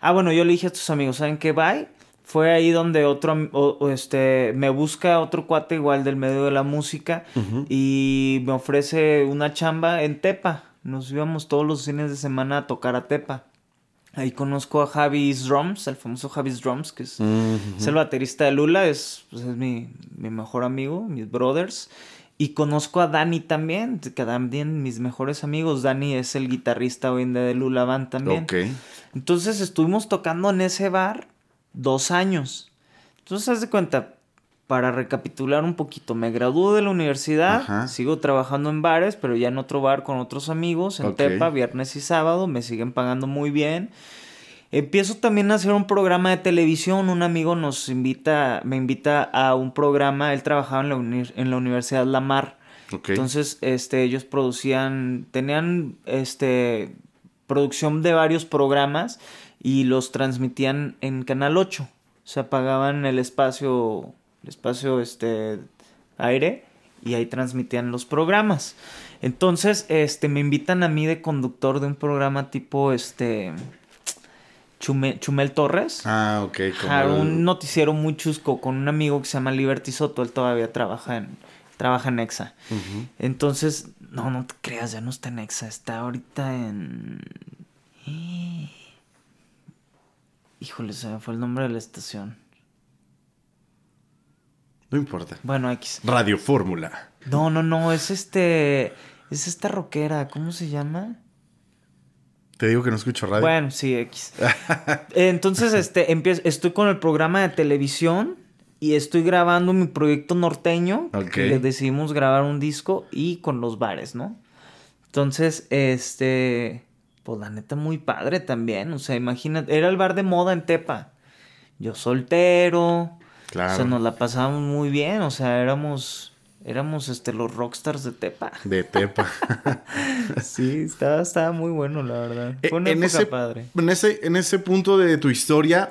Ah, bueno, yo le dije a tus amigos, ¿saben qué? Bye. Fue ahí donde otro, am- o- o este, me busca otro cuate igual del medio de la música y me ofrece una chamba en Tepa. Nos íbamos todos los fines de semana a tocar a Tepa. Ahí conozco a Javis Drums, el famoso Javis Drums, que es, es el baterista de Lula, es, pues, es mi, mi mejor amigo, mis brothers. Y conozco a Dani también, que también mis mejores amigos. Dani es el guitarrista hoy en día de Lula Band también. Ok. Entonces estuvimos tocando en ese bar dos años. Entonces, haz de cuenta, para recapitular un poquito, me gradué de la universidad, Ajá. sigo trabajando en bares, pero ya en otro bar con otros amigos, en Ok. Tepa, viernes y sábado, me siguen pagando muy bien. Empiezo también a hacer un programa de televisión. Un amigo nos invita, me invita a un programa. Él trabajaba en la, uni- en la Universidad Lamar. Entonces, este, ellos producían, tenían, este, producción de varios programas y los transmitían en Canal 8. O sea, pagaban el espacio, el espacio, este, aire y ahí transmitían los programas. Entonces, este, me invitan a mí de conductor de un programa tipo, este, Chume- Chumel Torres. Ah, ok. como el- un noticiero muy chusco con un amigo que se llama Liberty Soto. Él todavía trabaja en, trabaja en Exa. Entonces, no, no te creas, ya no está en Exa. Está ahorita en. Híjole, se me fue el nombre de la estación. No importa. Bueno, X. Radio Fórmula. No, no, no, es este. Es esta rockera, ¿cómo se llama? Te digo que no escucho radio. Bueno, sí, X. Entonces, este, empiezo, estoy con el programa de televisión y estoy grabando mi proyecto norteño. Ok. que decidimos grabar un disco y con los bares, ¿no? Entonces, este, pues la neta muy padre también. O sea, imagínate, era el bar de moda en Tepa. Yo soltero. Claro. O sea, nos la pasábamos muy bien. O sea, éramos, éramos, este, los rockstars de Tepa. De Tepa. Sí, estaba, estaba muy bueno, la verdad. Eh, Fue una en, época ese, padre. en, ese, en ese punto de tu historia,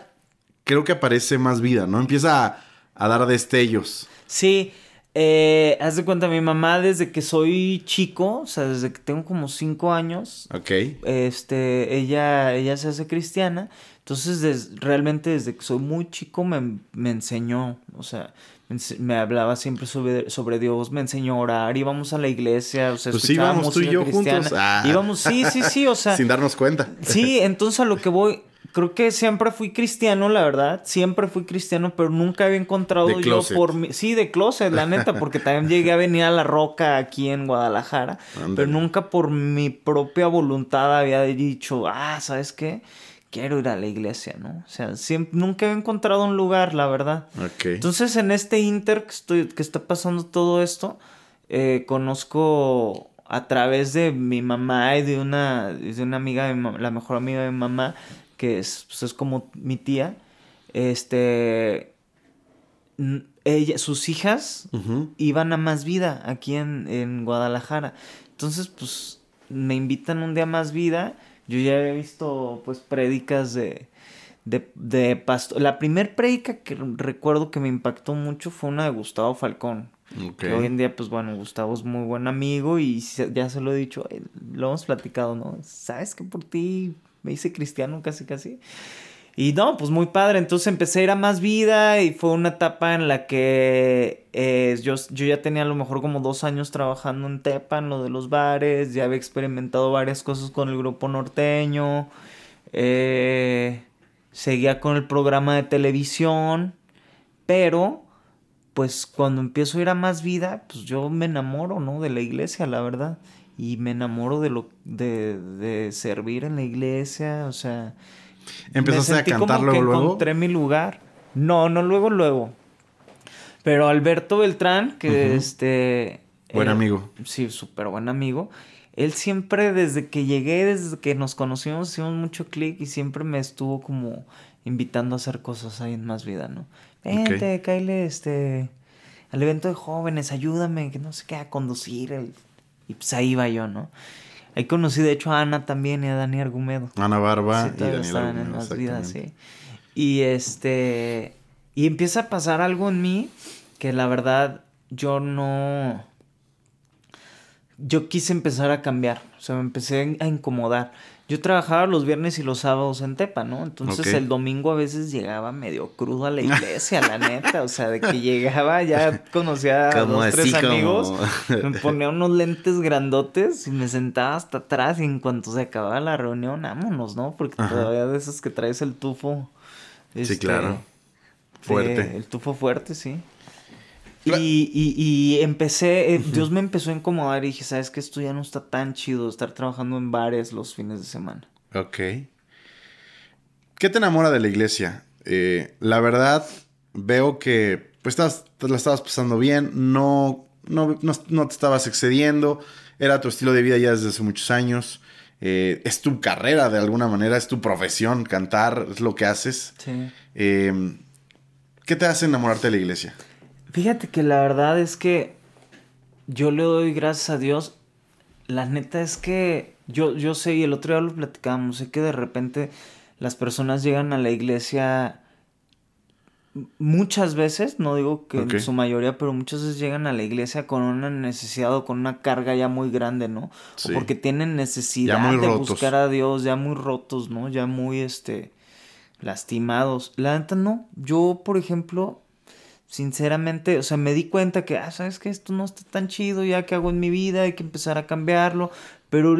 creo que aparece más vida, ¿no? Empieza a, a dar destellos. Sí, eh, haz de cuenta, mi mamá desde que soy chico, o sea, desde que tengo como cinco años, Ok. este, ella, ella se hace cristiana, entonces des- realmente desde que soy muy chico me, me enseñó, o sea, me, hablaba siempre sobre, sobre Dios, me enseñó a orar, íbamos a la iglesia, o sea, Pues sí, íbamos tú y yo cristiana, juntos. Ah. íbamos, sí, sí, sí, o sea, Sin darnos cuenta. Sí, entonces a lo que voy, creo que siempre fui cristiano, la verdad, siempre fui cristiano, pero nunca había encontrado De yo closet. por mi, sí, de closet, la neta, porque también llegué a venir a La Roca aquí en Guadalajara, pero nunca por mi propia voluntad había dicho, ah, ¿sabes qué? Quiero ir a la iglesia, ¿no? O sea, siempre, nunca había encontrado un lugar, la verdad. Ok. Entonces, en este inter que, estoy, que está pasando todo esto, eh, conozco a través de mi mamá y de una, de una amiga, de mi la mejor amiga de mi mamá, que es, pues, es como mi tía, este, ella, sus hijas iban a Más Vida aquí en, en Guadalajara. Entonces, pues, me invitan un día a Más Vida. Yo ya había visto, pues, prédicas de, de, de pastor. La primer prédica que recuerdo que me impactó mucho fue una de Gustavo Falcón. Que hoy en día, pues, bueno, Gustavo es muy buen amigo y ya se lo he dicho, lo hemos platicado, ¿no? ¿Sabes que por ti me hice cristiano casi, casi? Y no, pues muy padre. Entonces empecé a ir a más vida y fue una etapa en la que eh, yo, yo ya tenía a lo mejor como dos años trabajando en Tepa, en lo de los bares, ya había experimentado varias cosas con el grupo norteño. Eh, seguía con el programa de televisión, pero pues cuando empiezo a ir a más vida, pues yo me enamoro, ¿no? De la iglesia, la verdad. Y me enamoro de lo de, de servir en la iglesia, o sea... ¿Empezaste a cantar como luego, que encontré mi lugar. No, no luego, luego. Pero Alberto Beltrán, que este... Buen eh, amigo. Sí, súper buen amigo. Él siempre, desde que llegué, desde que nos conocimos, hicimos mucho clic y siempre me estuvo como invitando a hacer cosas ahí en Más Vida, ¿no? Vente, cáele, este, al evento de jóvenes, ayúdame, que no sé qué, a conducir. El... Y pues ahí iba yo, ¿no? Ahí conocí, de hecho, a Ana también y a Dani Argumedo. Ana Barba Sí, y estaban en Argumedo, Más Vida, exactamente. sí. Y este, y empieza a pasar algo en mí que la verdad yo no yo quise empezar a cambiar, o sea, me empecé a incomodar. Yo trabajaba los viernes y los sábados en Tepa, ¿no? Entonces el domingo a veces llegaba medio crudo a la iglesia, la neta, o sea, de que llegaba, ya conocía a dos, tres como- amigos, me ponía unos lentes grandotes y me sentaba hasta atrás y en cuanto se acababa la reunión, vámonos, ¿no? Porque Ajá. todavía de esos que traes el tufo. este, claro. de- Fuerte. el tufo fuerte, sí. Y, y, y empecé, eh, Dios me empezó a incomodar y dije, ¿sabes qué? Esto ya no está tan chido estar trabajando en bares los fines de semana. Ok. ¿Qué te enamora de la iglesia? Eh, la verdad, veo que pues te la estabas pasando bien, no, no, no, no te estabas excediendo, era tu estilo de vida ya desde hace muchos años, eh, es tu carrera de alguna manera, es tu profesión, cantar, es lo que haces. Sí. ¿Qué te hace enamorarte de la iglesia? Fíjate que la verdad es que yo le doy gracias a Dios. La neta es que yo, yo sé, y el otro día lo platicábamos, sé que de repente las personas llegan a la iglesia muchas veces, no digo que en su mayoría, pero muchas veces llegan a la iglesia con una necesidad o con una carga ya muy grande, ¿no? Sí. O porque tienen necesidad de rotos. buscar a Dios, ya muy rotos, ¿no? Ya muy, este, lastimados. La neta no, yo, por ejemplo, sinceramente, o sea, me di cuenta que, ah, sabes que esto no está tan chido, ya que hago en mi vida, hay que empezar a cambiarlo, pero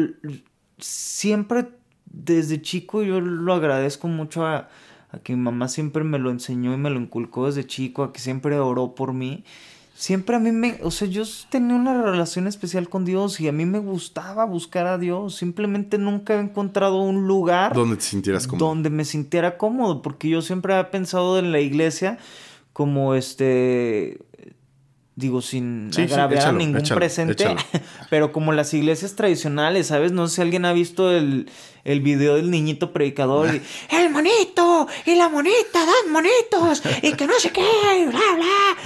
siempre desde chico yo lo agradezco mucho a, a que mi mamá siempre me lo enseñó y me lo inculcó desde chico, a que siempre oró por mí. Siempre a mí me, o sea, yo tenía una relación especial con Dios y a mí me gustaba buscar a Dios. Simplemente nunca he encontrado un lugar ¿Dónde te sintieras como? donde me sintiera cómodo, porque yo siempre había pensado en la iglesia como este, digo, sin Sí, sí, agraviar échalo, a ningún échalo, presente, échalo. pero como las iglesias tradicionales, ¿sabes? No sé si alguien ha visto el, el video del niñito predicador y, el monito y la monita dan monitos y que no sé qué, y bla, bla.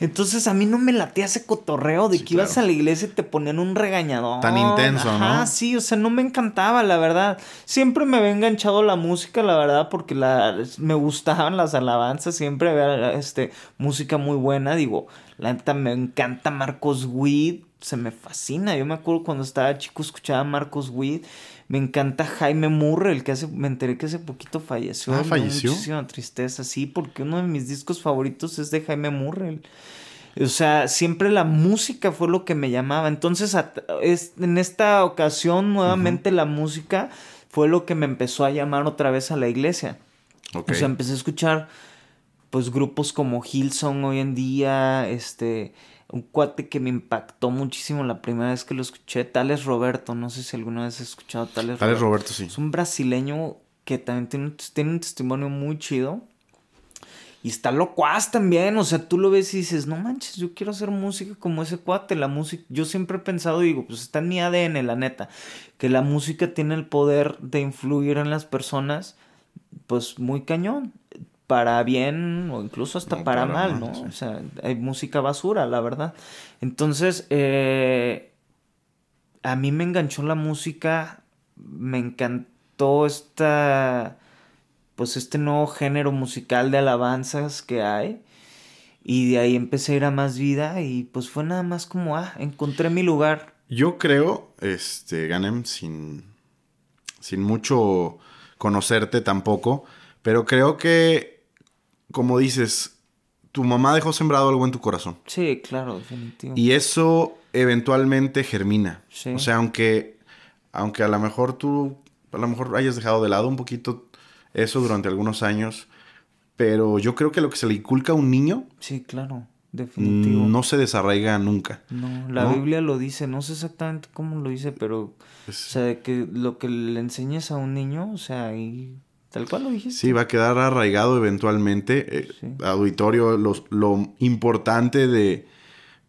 Entonces a mí no me latía ese cotorreo de Sí, que ibas a la iglesia y te ponían un regañador. Tan intenso, ¿no? Ajá, sí, o sea, no me encantaba, la verdad. Siempre me había enganchado la música, la verdad, porque la, me gustaban las alabanzas, siempre había este, música muy buena. Digo, la neta me encanta Marcos Witt, se me fascina. Yo me acuerdo cuando estaba chico escuchaba a Marcos Witt. Me encanta Jaime Murray, el que hace, me enteré que hace poquito falleció. Ah, ¿falleció? Muchísima tristeza, sí, porque uno de mis discos favoritos es de Jaime Murray. O sea, siempre la música fue lo que me llamaba. Entonces, en esta ocasión, nuevamente la música fue lo que me empezó a llamar otra vez a la iglesia. O sea, empecé a escuchar, pues, grupos como Hillsong hoy en día, este, un cuate que me impactó muchísimo la primera vez que lo escuché, Tales Roberto, no sé si alguna vez has escuchado Tales Tal vez Roberto sí. es un brasileño que también tiene, un- tiene un testimonio muy chido. Y está locuaz también, o sea, tú lo ves y dices, no manches, yo quiero hacer música como ese cuate, la música, yo siempre he pensado, digo, pues está en mi ADN, la neta, que la música tiene el poder de influir en las personas, pues muy cañón, para bien o incluso hasta No, para, para mal, mal, ¿no? sí. O sea, hay música basura, la verdad. Entonces, eh, a mí me enganchó la música, me encantó esta, pues este nuevo género musical de alabanzas que hay. Y de ahí empecé a ir a más vida y pues fue nada más como, ah, encontré mi lugar. Yo creo, este, Ganem, sin, sin mucho conocerte tampoco, pero creo que, como dices, tu mamá dejó sembrado algo en tu corazón. Sí, claro, definitivo. Y eso eventualmente germina. Sí. O sea, aunque, aunque a lo mejor tú, a lo mejor hayas dejado de lado un poquito eso durante algunos años, pero yo creo que lo que se le inculca a un niño... Sí, claro, definitivo. No se desarraiga nunca. No, la Biblia lo dice, no sé exactamente cómo lo dice, pero... O sea, que lo que le enseñes a un niño, o sea, y tal cual lo dijiste. Sí, va a quedar arraigado eventualmente. Eh, auditorio, lo importante de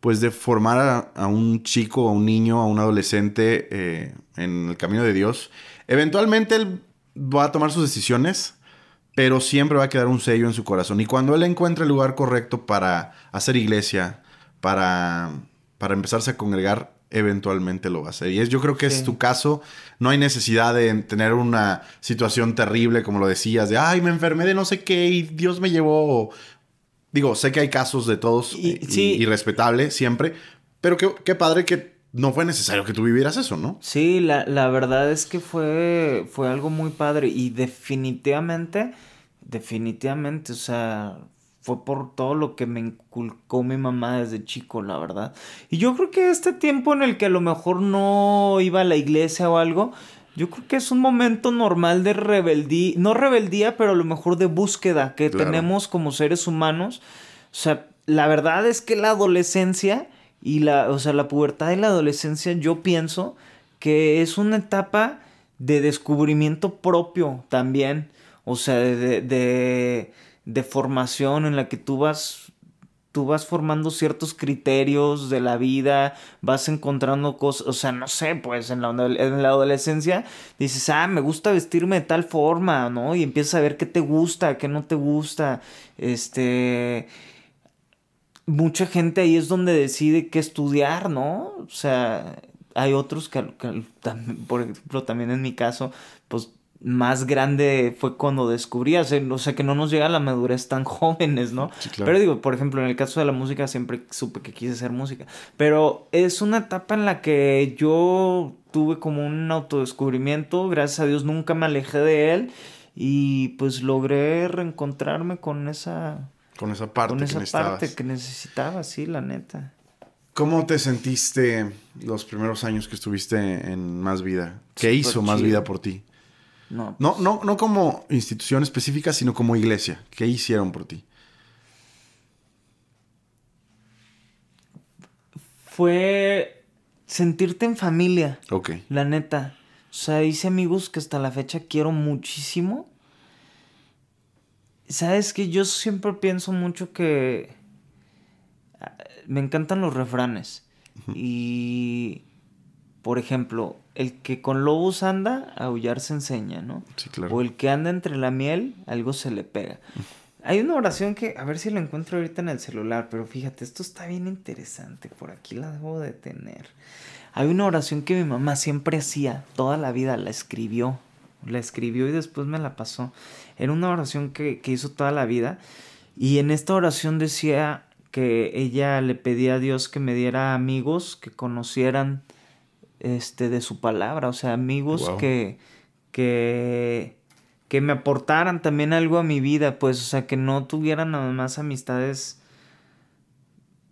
pues de formar a, un chico, a un niño, a un adolescente eh, en el camino de Dios. Eventualmente él va a tomar sus decisiones, pero siempre va a quedar un sello en su corazón. Y cuando él encuentre el lugar correcto para hacer iglesia, para, para empezarse a congregar, eventualmente lo va a hacer. Y es, yo creo que es tu caso. No hay necesidad de tener una situación terrible, como lo decías, de, ay, me enfermé de no sé qué y Dios me llevó Digo, sé que hay casos de todos y, y, respetable siempre, pero qué, padre que no fue necesario que tú vivieras eso, ¿no? Sí, la, la verdad es que fue, fue algo muy padre y definitivamente, definitivamente, o sea, fue por todo lo que me inculcó mi mamá desde chico, la verdad. Y yo creo que este tiempo en el que a lo mejor no iba a la iglesia o algo, yo creo que es un momento normal de rebeldía, no rebeldía, pero a lo mejor de búsqueda que tenemos como seres humanos. O sea, la verdad es que la adolescencia y la, o sea, la pubertad y la adolescencia, yo pienso que es una etapa de descubrimiento propio también. O sea, de, de, de formación en la que tú vas tú vas formando ciertos criterios de la vida, vas encontrando cosas, o sea, no sé, pues en la, en la adolescencia dices, ah, me gusta vestirme de tal forma, ¿no? Y empiezas a ver qué te gusta, qué no te gusta, este... Mucha gente ahí es donde decide qué estudiar, ¿no? O sea, hay otros que, por ejemplo, también en mi caso, pues más grande fue cuando descubrí, o sea, que no nos llega a la madurez tan jóvenes, ¿no? Pero digo, por ejemplo, en el caso de la música siempre supe que quise hacer música, pero es una etapa en la que yo tuve como un autodescubrimiento, gracias a Dios nunca me alejé de él y pues logré reencontrarme con esa con esa parte con esa parte que necesitaba, sí, la neta. ¿Cómo te sentiste los primeros años que estuviste en Más Vida? ¿Qué hizo Más Vida por ti? No, no, no, como institución específica, sino como iglesia. ¿Qué hicieron por ti? Fue sentirte en familia. Ok. La neta. O sea, hice amigos que hasta la fecha quiero muchísimo. Sabes que yo siempre pienso mucho que ah, me encantan los refranes. Y, por ejemplo, el que con lobos anda, a aullar se enseña, ¿no? Sí, claro. O el que anda entre la miel, algo se le pega. Hay una oración que, a ver si la encuentro ahorita en el celular, pero fíjate, esto está bien interesante, por aquí la debo de tener. Hay una oración que mi mamá siempre hacía, toda la vida la escribió, la escribió y después me la pasó. Era una oración que, que hizo toda la vida y en esta oración decía que ella le pedía a Dios que me diera amigos que conocieran este, de su palabra, o sea, amigos que, que, que me aportaran también algo a mi vida, pues, o sea, que no tuvieran nada más amistades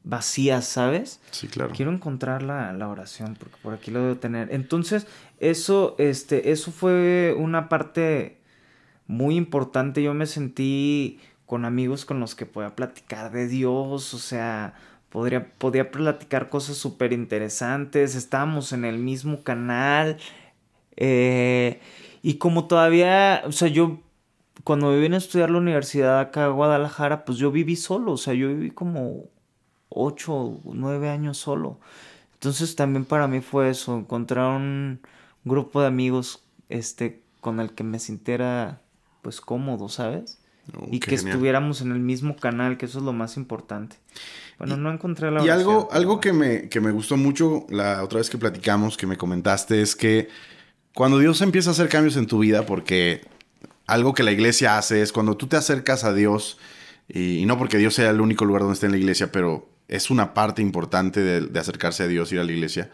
vacías, ¿sabes? Sí, claro. Quiero encontrar la, la, oración, porque por aquí lo debo tener. Entonces, eso, este, eso fue una parte muy importante. Yo me sentí con amigos con los que podía platicar de Dios, o sea, Podría, podía platicar cosas súper interesantes, estábamos en el mismo canal. Eh, y como todavía, o sea, yo cuando me vine a estudiar la universidad acá a Guadalajara, pues yo viví solo, o sea, yo viví como ocho o nueve años solo. Entonces también para mí fue eso, encontrar un grupo de amigos este, con el que me sintiera pues cómodo, ¿sabes? Oh, y que estuviéramos en el mismo canal, que eso es lo más importante. Bueno, no encontré la Y algo, algo que, me, que me gustó mucho la otra vez que platicamos, que me comentaste, es que cuando Dios empieza a hacer cambios en tu vida, porque algo que la iglesia hace es cuando tú te acercas a Dios, y, no porque Dios sea el único lugar donde esté en la iglesia, pero es una parte importante de, acercarse a Dios, ir a la iglesia.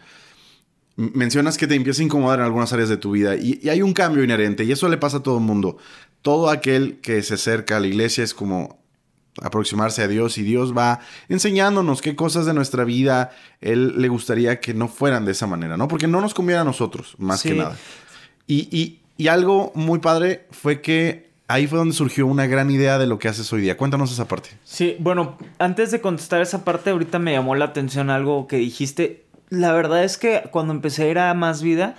Mencionas que te empieza a incomodar en algunas áreas de tu vida y, y hay un cambio inherente y eso le pasa a todo el mundo. Todo aquel que se acerca a la iglesia es como aproximarse a Dios y Dios va enseñándonos qué cosas de nuestra vida Él le gustaría que no fueran de esa manera, ¿no? Porque no nos conviene a nosotros, más que nada. Y, y, y, algo muy padre fue que ahí fue donde surgió una gran idea de lo que haces hoy día. Cuéntanos esa parte. Sí, bueno, antes de contestar esa parte, ahorita me llamó la atención algo que dijiste. La verdad es que cuando empecé a ir a Más Vida,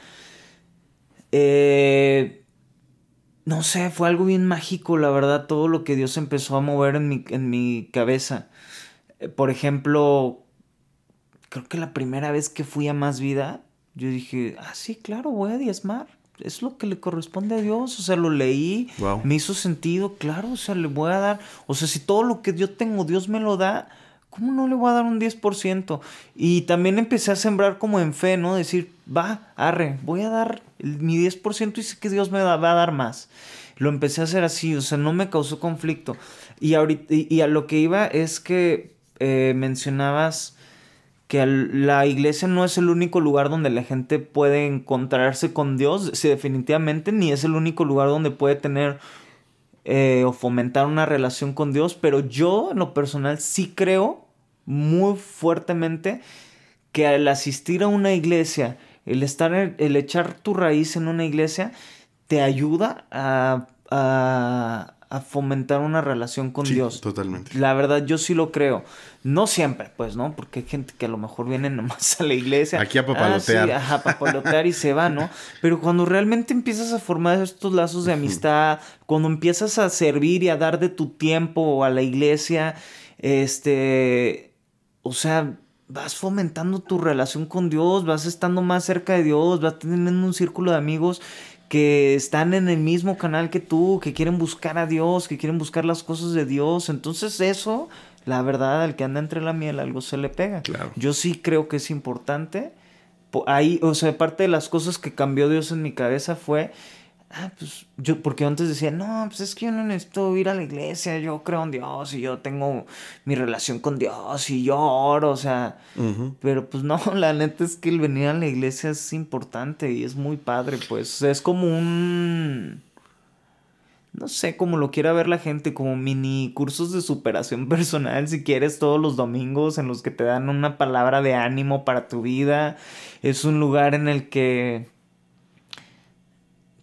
eh, no sé, fue algo bien mágico, la verdad, todo lo que Dios empezó a mover en mi, en mi cabeza. Eh, por ejemplo, creo que la primera vez que fui a Más Vida, yo dije, ah, sí, claro, voy a diezmar es lo que le corresponde a Dios. O sea, lo leí, me hizo sentido, claro, o sea, le voy a dar, o sea, si todo lo que yo tengo, Dios me lo da, ¿cómo no le voy a dar un 10%? Y también empecé a sembrar como en fe, ¿no? Decir, va, arre, voy a dar mi 10% y sé que Dios me va a dar más. Lo empecé a hacer así, o sea, no me causó conflicto. Y, ahorita, y, a lo que iba es que eh, mencionabas que la iglesia no es el único lugar donde la gente puede encontrarse con Dios, sí, definitivamente, ni es el único lugar donde puede tener eh, o fomentar una relación con Dios, pero yo en lo personal sí creo muy fuertemente que al asistir a una iglesia, el estar, el echar tu raíz en una iglesia, te ayuda a, a a fomentar una relación con Dios. Totalmente. La verdad, yo sí lo creo. No siempre, pues, ¿no? Porque hay gente que a lo mejor viene nomás a la iglesia. Aquí a papalotear. Ah, sí, a papalotear y se va, ¿no? Pero cuando realmente empiezas a formar estos lazos de amistad, cuando empiezas a servir y a dar de tu tiempo a la iglesia, este. O sea, vas fomentando tu relación con Dios, vas estando más cerca de Dios, vas teniendo un círculo de amigos que están en el mismo canal que tú, que quieren buscar a Dios, que quieren buscar las cosas de Dios. Entonces eso, la verdad, al que anda entre la miel algo se le pega. Claro. Yo sí creo que es importante. Ahí, o sea, parte de las cosas que cambió Dios en mi cabeza fue ah, pues yo, porque antes decía, no, pues es que yo no necesito ir a la iglesia, yo creo en Dios y yo tengo mi relación con Dios y yo oro, o sea, pero pues no, la neta es que el venir a la iglesia es importante y es muy padre, pues, es como un, no sé cómo lo quiera ver la gente, como mini cursos de superación personal, si quieres, todos los domingos en los que te dan una palabra de ánimo para tu vida, es un lugar en el que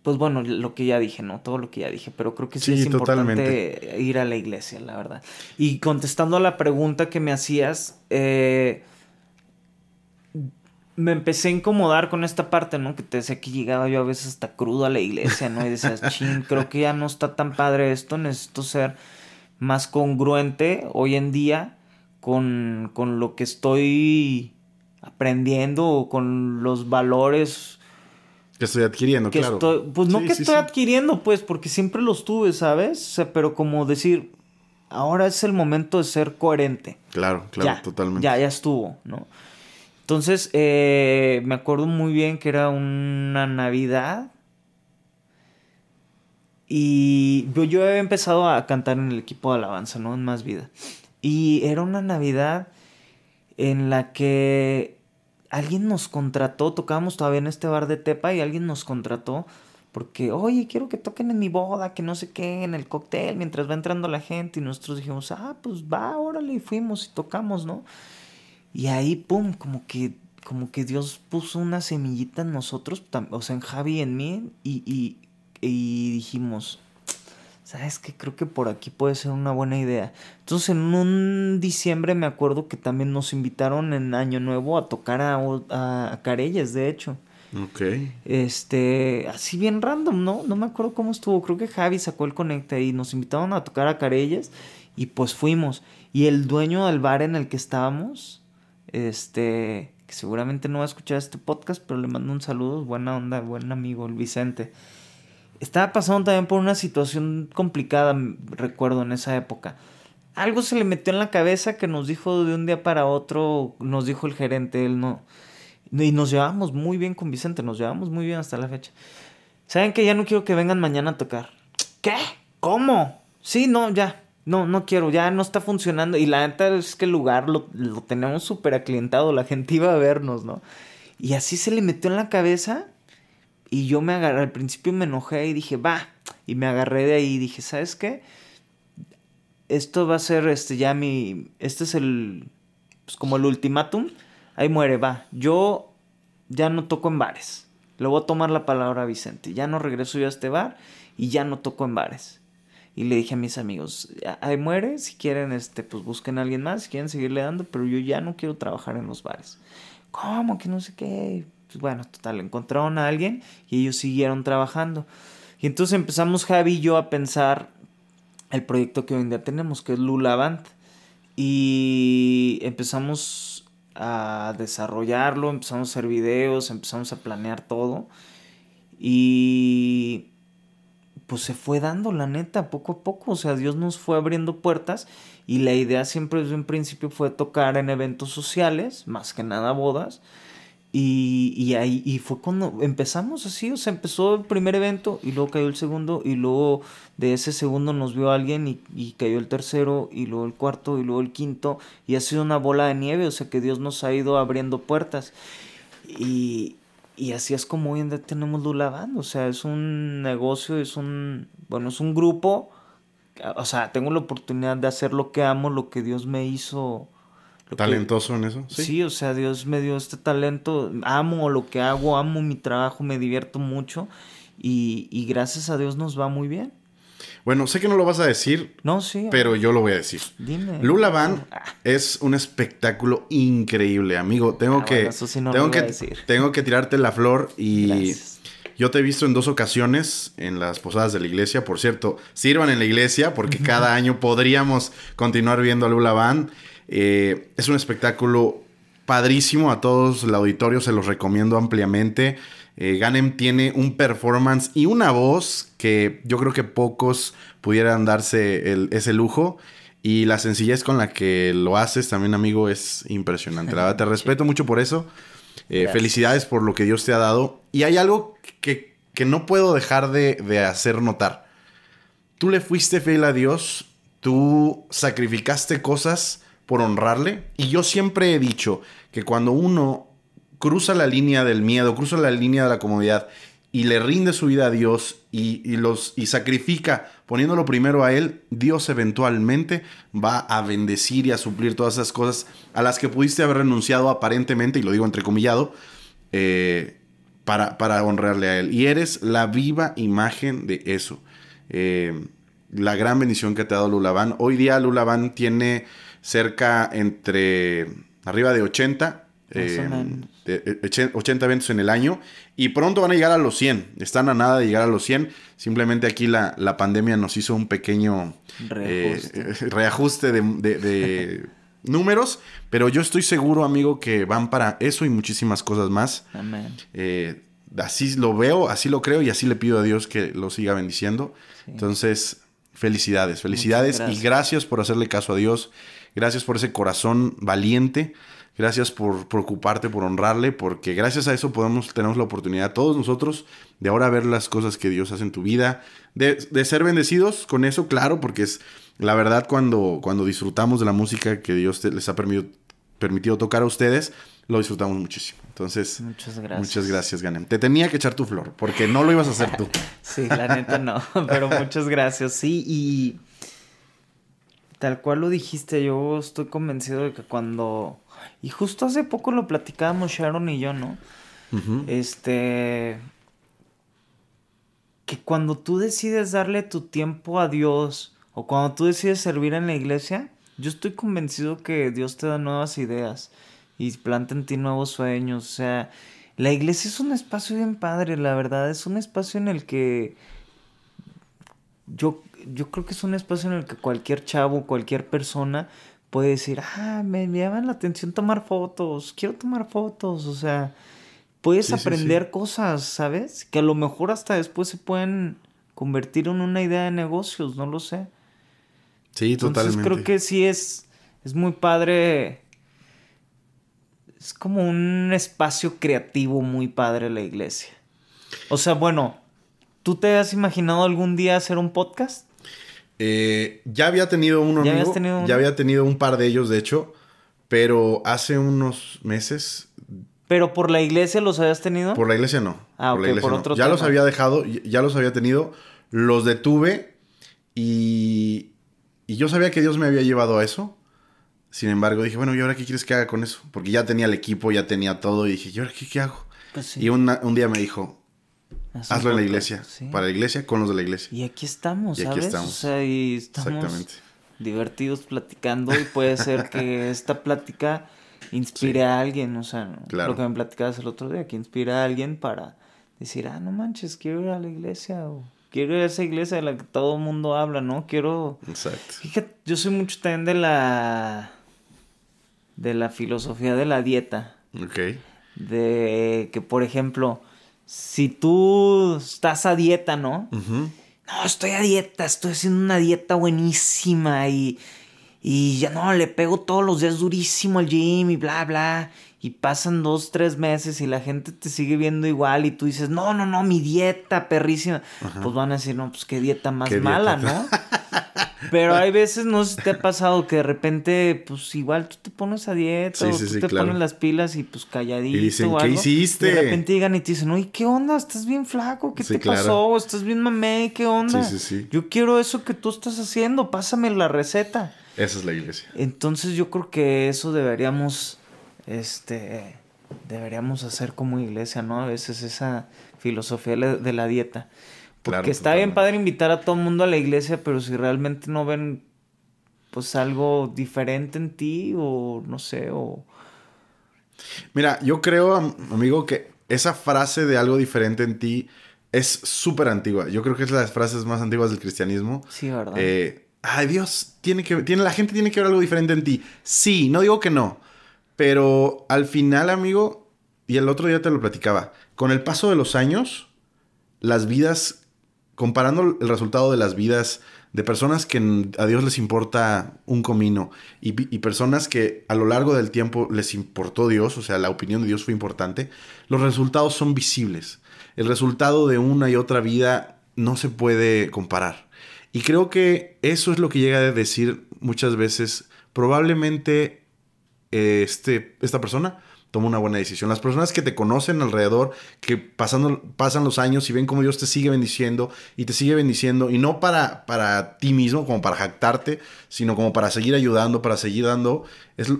pues bueno, lo que ya dije, ¿no? Todo lo que ya dije, pero creo que sí, es importante ir a la iglesia, la verdad. Y contestando a la pregunta que me hacías, eh, me empecé a incomodar con esta parte, ¿no? Que te decía que llegaba yo a veces hasta crudo a la iglesia, ¿no? Y decías, ching, creo que ya no está tan padre esto, necesito ser más congruente hoy en día con, con lo que estoy aprendiendo o con los valores que estoy adquiriendo, claro. pues no que estoy adquiriendo, pues, porque siempre los tuve, ¿sabes? O sea, pero como decir, ahora es el momento de ser coherente. Claro, claro, totalmente. Ya, ya estuvo, ¿no? Entonces, eh, me acuerdo muy bien que era una Navidad. Y yo, yo había empezado a cantar en el equipo de alabanza, ¿no? En Más Vida. Y era una Navidad en la que alguien nos contrató, tocábamos todavía en este bar de Tepa y alguien nos contrató porque, oye, quiero que toquen en mi boda, que no sé qué, en el cóctel, mientras va entrando la gente. Y nosotros dijimos, ah, pues va, órale, y fuimos y tocamos, ¿no? Y ahí, pum, como que, como que Dios puso una semillita en nosotros, o sea, en Javi y en mí, y, y, y dijimos, ¿sabes qué? Creo que por aquí puede ser una buena idea. Entonces en un diciembre me acuerdo que también nos invitaron en Año Nuevo a tocar a, a, Carelles, de hecho. Ok. Este, así bien random, ¿no? No me acuerdo cómo estuvo. Creo que Javi sacó el conecte y nos invitaron a tocar a Carelles y pues fuimos. Y el dueño del bar en el que estábamos, este, que seguramente no va a escuchar este podcast, pero le mando un saludo, buena onda, buen amigo, el Vicente estaba pasando también por una situación complicada, recuerdo, en esa época. Algo se le metió en la cabeza que nos dijo de un día para otro, nos dijo el gerente, él no. Y nos llevamos muy bien con Vicente, nos llevamos muy bien hasta la fecha. ¿Saben que ya no quiero que vengan mañana a tocar? ¿Qué? ¿Cómo? Sí, no, ya. No, no quiero, ya no está funcionando. Y la neta es que el lugar lo, lo tenemos súper aclientado, la gente iba a vernos, ¿no? Y así se le metió en la cabeza y yo me agarré, al principio me enojé y dije, va. Y me agarré de ahí y dije, ¿sabes qué? Esto va a ser este ya mi. Este es el. Pues como el ultimátum. Ahí muere, va. Yo ya no toco en bares. Le voy a tomar la palabra a Vicente. Ya no regreso yo a este bar y ya no toco en bares. Y le dije a mis amigos, ahí muere, si quieren, este, pues busquen a alguien más, si quieren seguirle dando, pero yo ya no quiero trabajar en los bares. ¿Cómo? Que no sé qué. Pues bueno, total, encontraron a alguien y ellos siguieron trabajando. Y entonces empezamos Javi y yo a pensar el proyecto que hoy en día tenemos, que es Lula Band. Y empezamos a desarrollarlo, empezamos a hacer videos, empezamos a planear todo. Y pues se fue dando, la neta, poco a poco. O sea, Dios nos fue abriendo puertas y la idea siempre desde un principio fue tocar en eventos sociales, más que nada bodas. Y, ahí y fue cuando empezamos así, o sea, empezó el primer evento y luego cayó el segundo y luego de ese segundo nos vio alguien y, y, cayó el tercero y luego el cuarto y luego el quinto y ha sido una bola de nieve, o sea que Dios nos ha ido abriendo puertas. Y, y así es como hoy en día tenemos Lula. O sea, es un negocio, es un. Bueno, es un grupo. O sea, tengo la oportunidad de hacer lo que amo, lo que Dios me hizo. ¿Talentoso en eso? ¿Sí? o sea, Dios me dio este talento. Amo lo que hago, amo mi trabajo, me divierto mucho. Y, y gracias a Dios nos va muy bien. Bueno, sé que no lo vas a decir. No, sí. Pero yo lo voy a decir. Dime. Lula Van ah. es un espectáculo increíble, amigo. Tengo ah, que. tengo, que tengo que tirarte la flor y. Yo te he visto en dos ocasiones en las posadas de la iglesia. Por cierto, sirvan en la iglesia porque cada año podríamos continuar viendo a Lula Van. Eh, es un espectáculo padrísimo. A todos el auditorio se los recomiendo ampliamente. Eh, Ganem tiene un performance y una voz que yo creo que pocos pudieran darse ese lujo. Y la sencillez con la que lo haces también, amigo, es impresionante. La verdad, te respeto mucho por eso. Eh, felicidades por lo que Dios te ha dado. Y hay algo que, no puedo dejar de, de hacer notar. Tú le fuiste fiel a Dios, tú sacrificaste cosas por honrarle. Y yo siempre he dicho que cuando uno cruza la línea del miedo, cruza la línea de la comodidad y le rinde su vida a Dios y, los, y sacrifica poniéndolo primero a Él, Dios eventualmente va a bendecir y a suplir todas esas cosas a las que pudiste haber renunciado aparentemente, y lo digo entrecomillado, eh, para, para, honrarle a Él. Y eres la viva imagen de eso. Eh, la gran bendición que te ha dado Lulaban. Hoy día Lulaban tiene cerca entre arriba de 80 80 eh, eventos en el año y pronto van a llegar a los 100. Están a nada de llegar a los 100. Simplemente aquí la, la pandemia nos hizo un pequeño reajuste, eh, de, números, pero yo estoy seguro, amigo, que van para eso y muchísimas cosas más. Amén. Eh, así lo veo, así lo creo y así le pido a Dios que lo siga bendiciendo. Entonces, felicidades, felicidades y gracias por hacerle caso a Dios. Gracias por ese corazón valiente. Gracias por preocuparte, por honrarle, porque gracias a eso podemos, tenemos la oportunidad todos nosotros de ahora ver las cosas que Dios hace en tu vida, de, ser bendecidos con eso, claro, porque es la verdad cuando, cuando disfrutamos de la música que Dios les ha permitido, permitido tocar a ustedes, lo disfrutamos muchísimo. Entonces, muchas gracias. Muchas gracias, Ganem. Te tenía que echar tu flor, porque no lo ibas a hacer tú. sí, la neta no, pero muchas gracias. Sí, y tal cual lo dijiste, yo estoy convencido de que cuando y justo hace poco lo platicábamos Sharon y yo, ¿no? Este. Que cuando tú decides darle tu tiempo a Dios o cuando tú decides servir en la iglesia, yo estoy convencido que Dios te da nuevas ideas y planta en ti nuevos sueños. O sea, la iglesia es un espacio bien padre, la verdad. Es un espacio en el que. Yo, yo creo que es un espacio en el que cualquier chavo, cualquier persona puede decir, ah, me, me llaman la atención tomar fotos, quiero tomar fotos, o sea, puedes aprender cosas, ¿sabes? Que a lo mejor hasta después se pueden convertir en una idea de negocios, no lo sé. Sí, totalmente. Entonces creo que sí es, es muy padre. Es como un espacio creativo muy padre la iglesia. O sea, bueno, ¿tú te has imaginado algún día hacer un podcast? Eh, ya había tenido uno, ¿Ya, ya había tenido un par de ellos, de hecho, pero hace unos meses. ¿Pero por la iglesia los habías tenido? Por la iglesia no. Ah, por, por otro Ya los había dejado, ya los había tenido, los detuve y, y yo sabía que Dios me había llevado a eso. Sin embargo, dije, bueno, ¿y ahora qué quieres que haga con eso? Porque ya tenía el equipo, ya tenía todo y dije, ¿y ahora qué, hago? Pues y un día me dijo, Hazlo en la iglesia. Para la iglesia, con los de la iglesia. Y aquí estamos, y aquí Estamos. O sea, y estamos divertidos platicando y puede ser que esta plática inspire a alguien, o sea, lo que me platicabas el otro día, que inspire a alguien para decir, ah, no manches, quiero ir a la iglesia o quiero ir a esa iglesia de la que todo el mundo habla, ¿no? Quiero... Exacto. Fíjate, yo soy mucho también de la... de la filosofía de la dieta. Ok. De que, por ejemplo, si tú estás a dieta, ¿no? No, estoy a dieta, estoy haciendo una dieta buenísima y, y ya no, le pego todos los días durísimo al gym y bla, bla. Y pasan dos, tres meses y la gente te sigue viendo igual y tú dices, no, no, no, mi dieta perrísima. Pues van a decir, no, pues qué dieta más mala, ¿no? Pero hay veces, no sé si te ha pasado que de repente, pues igual tú te pones a dieta o tú te pones las pilas y pues calladito. Y dicen, o algo, ¿qué hiciste? Y de repente llegan y te dicen, oye, ¿qué onda? ¿Estás bien flaco? ¿Qué te pasó? ¿Estás bien mamé? ¿Qué onda? Sí, sí, sí. Yo quiero eso que tú estás haciendo, pásame la receta. Esa es la iglesia. Entonces yo creo que eso deberíamos, este, deberíamos hacer como iglesia, ¿no? A veces esa filosofía de la dieta. Porque está bien padre invitar a todo el mundo a la iglesia, pero si realmente no ven pues algo diferente en ti o no sé, o... Mira, yo creo, amigo, que esa frase de algo diferente en ti es súper antigua. Yo creo que es de las frases más antiguas del cristianismo. Sí, ¿verdad? Eh, ay, Dios, tiene que, tiene, la gente tiene que ver algo diferente en ti. Sí, no digo que no, pero al final, amigo, y el otro día te lo platicaba, con el paso de los años, las vidas comparando el resultado de las vidas de personas que a Dios les importa un comino y, personas que a lo largo del tiempo les importó Dios, o sea, la opinión de Dios fue importante, los resultados son visibles. El resultado de una y otra vida no se puede comparar. Y creo que eso es lo que llega a decir muchas veces, probablemente este, esta persona toma una buena decisión. Las personas que te conocen alrededor, que pasando, pasan los años y ven cómo Dios te sigue bendiciendo y te sigue bendiciendo, y no para, para ti mismo, como para jactarte, sino como para seguir ayudando, para seguir dando,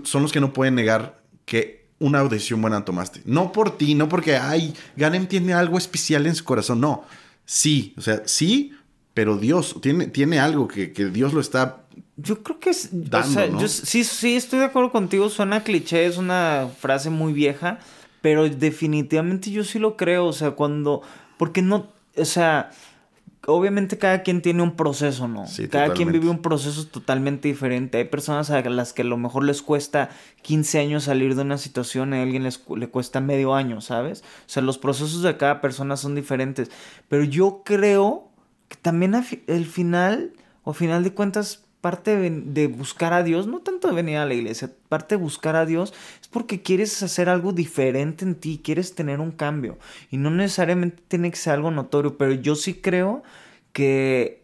son los que no pueden negar que una decisión buena tomaste. No por ti, no porque, ay, Ganem tiene algo especial en su corazón, no. Sí, o sea, sí, pero Dios tiene, tiene algo que, que Dios lo está yo creo que es. o sea, yo sí, sí, estoy de acuerdo contigo. Suena cliché, es una frase muy vieja. Pero definitivamente yo sí lo creo. O sea, cuando. Porque no. O sea. Obviamente cada quien tiene un proceso, ¿no? Sí, cada quien vive un proceso totalmente diferente. Hay personas a las que a lo mejor les cuesta 15 años salir de una situación a alguien les, le cuesta medio año, ¿sabes? O sea, los procesos de cada persona son diferentes. Pero yo creo que también al final, o al final de cuentas, parte de buscar a Dios, no tanto de venir a la iglesia, parte de buscar a Dios es porque quieres hacer algo diferente en ti, quieres tener un cambio. Y no necesariamente tiene que ser algo notorio, pero yo sí creo que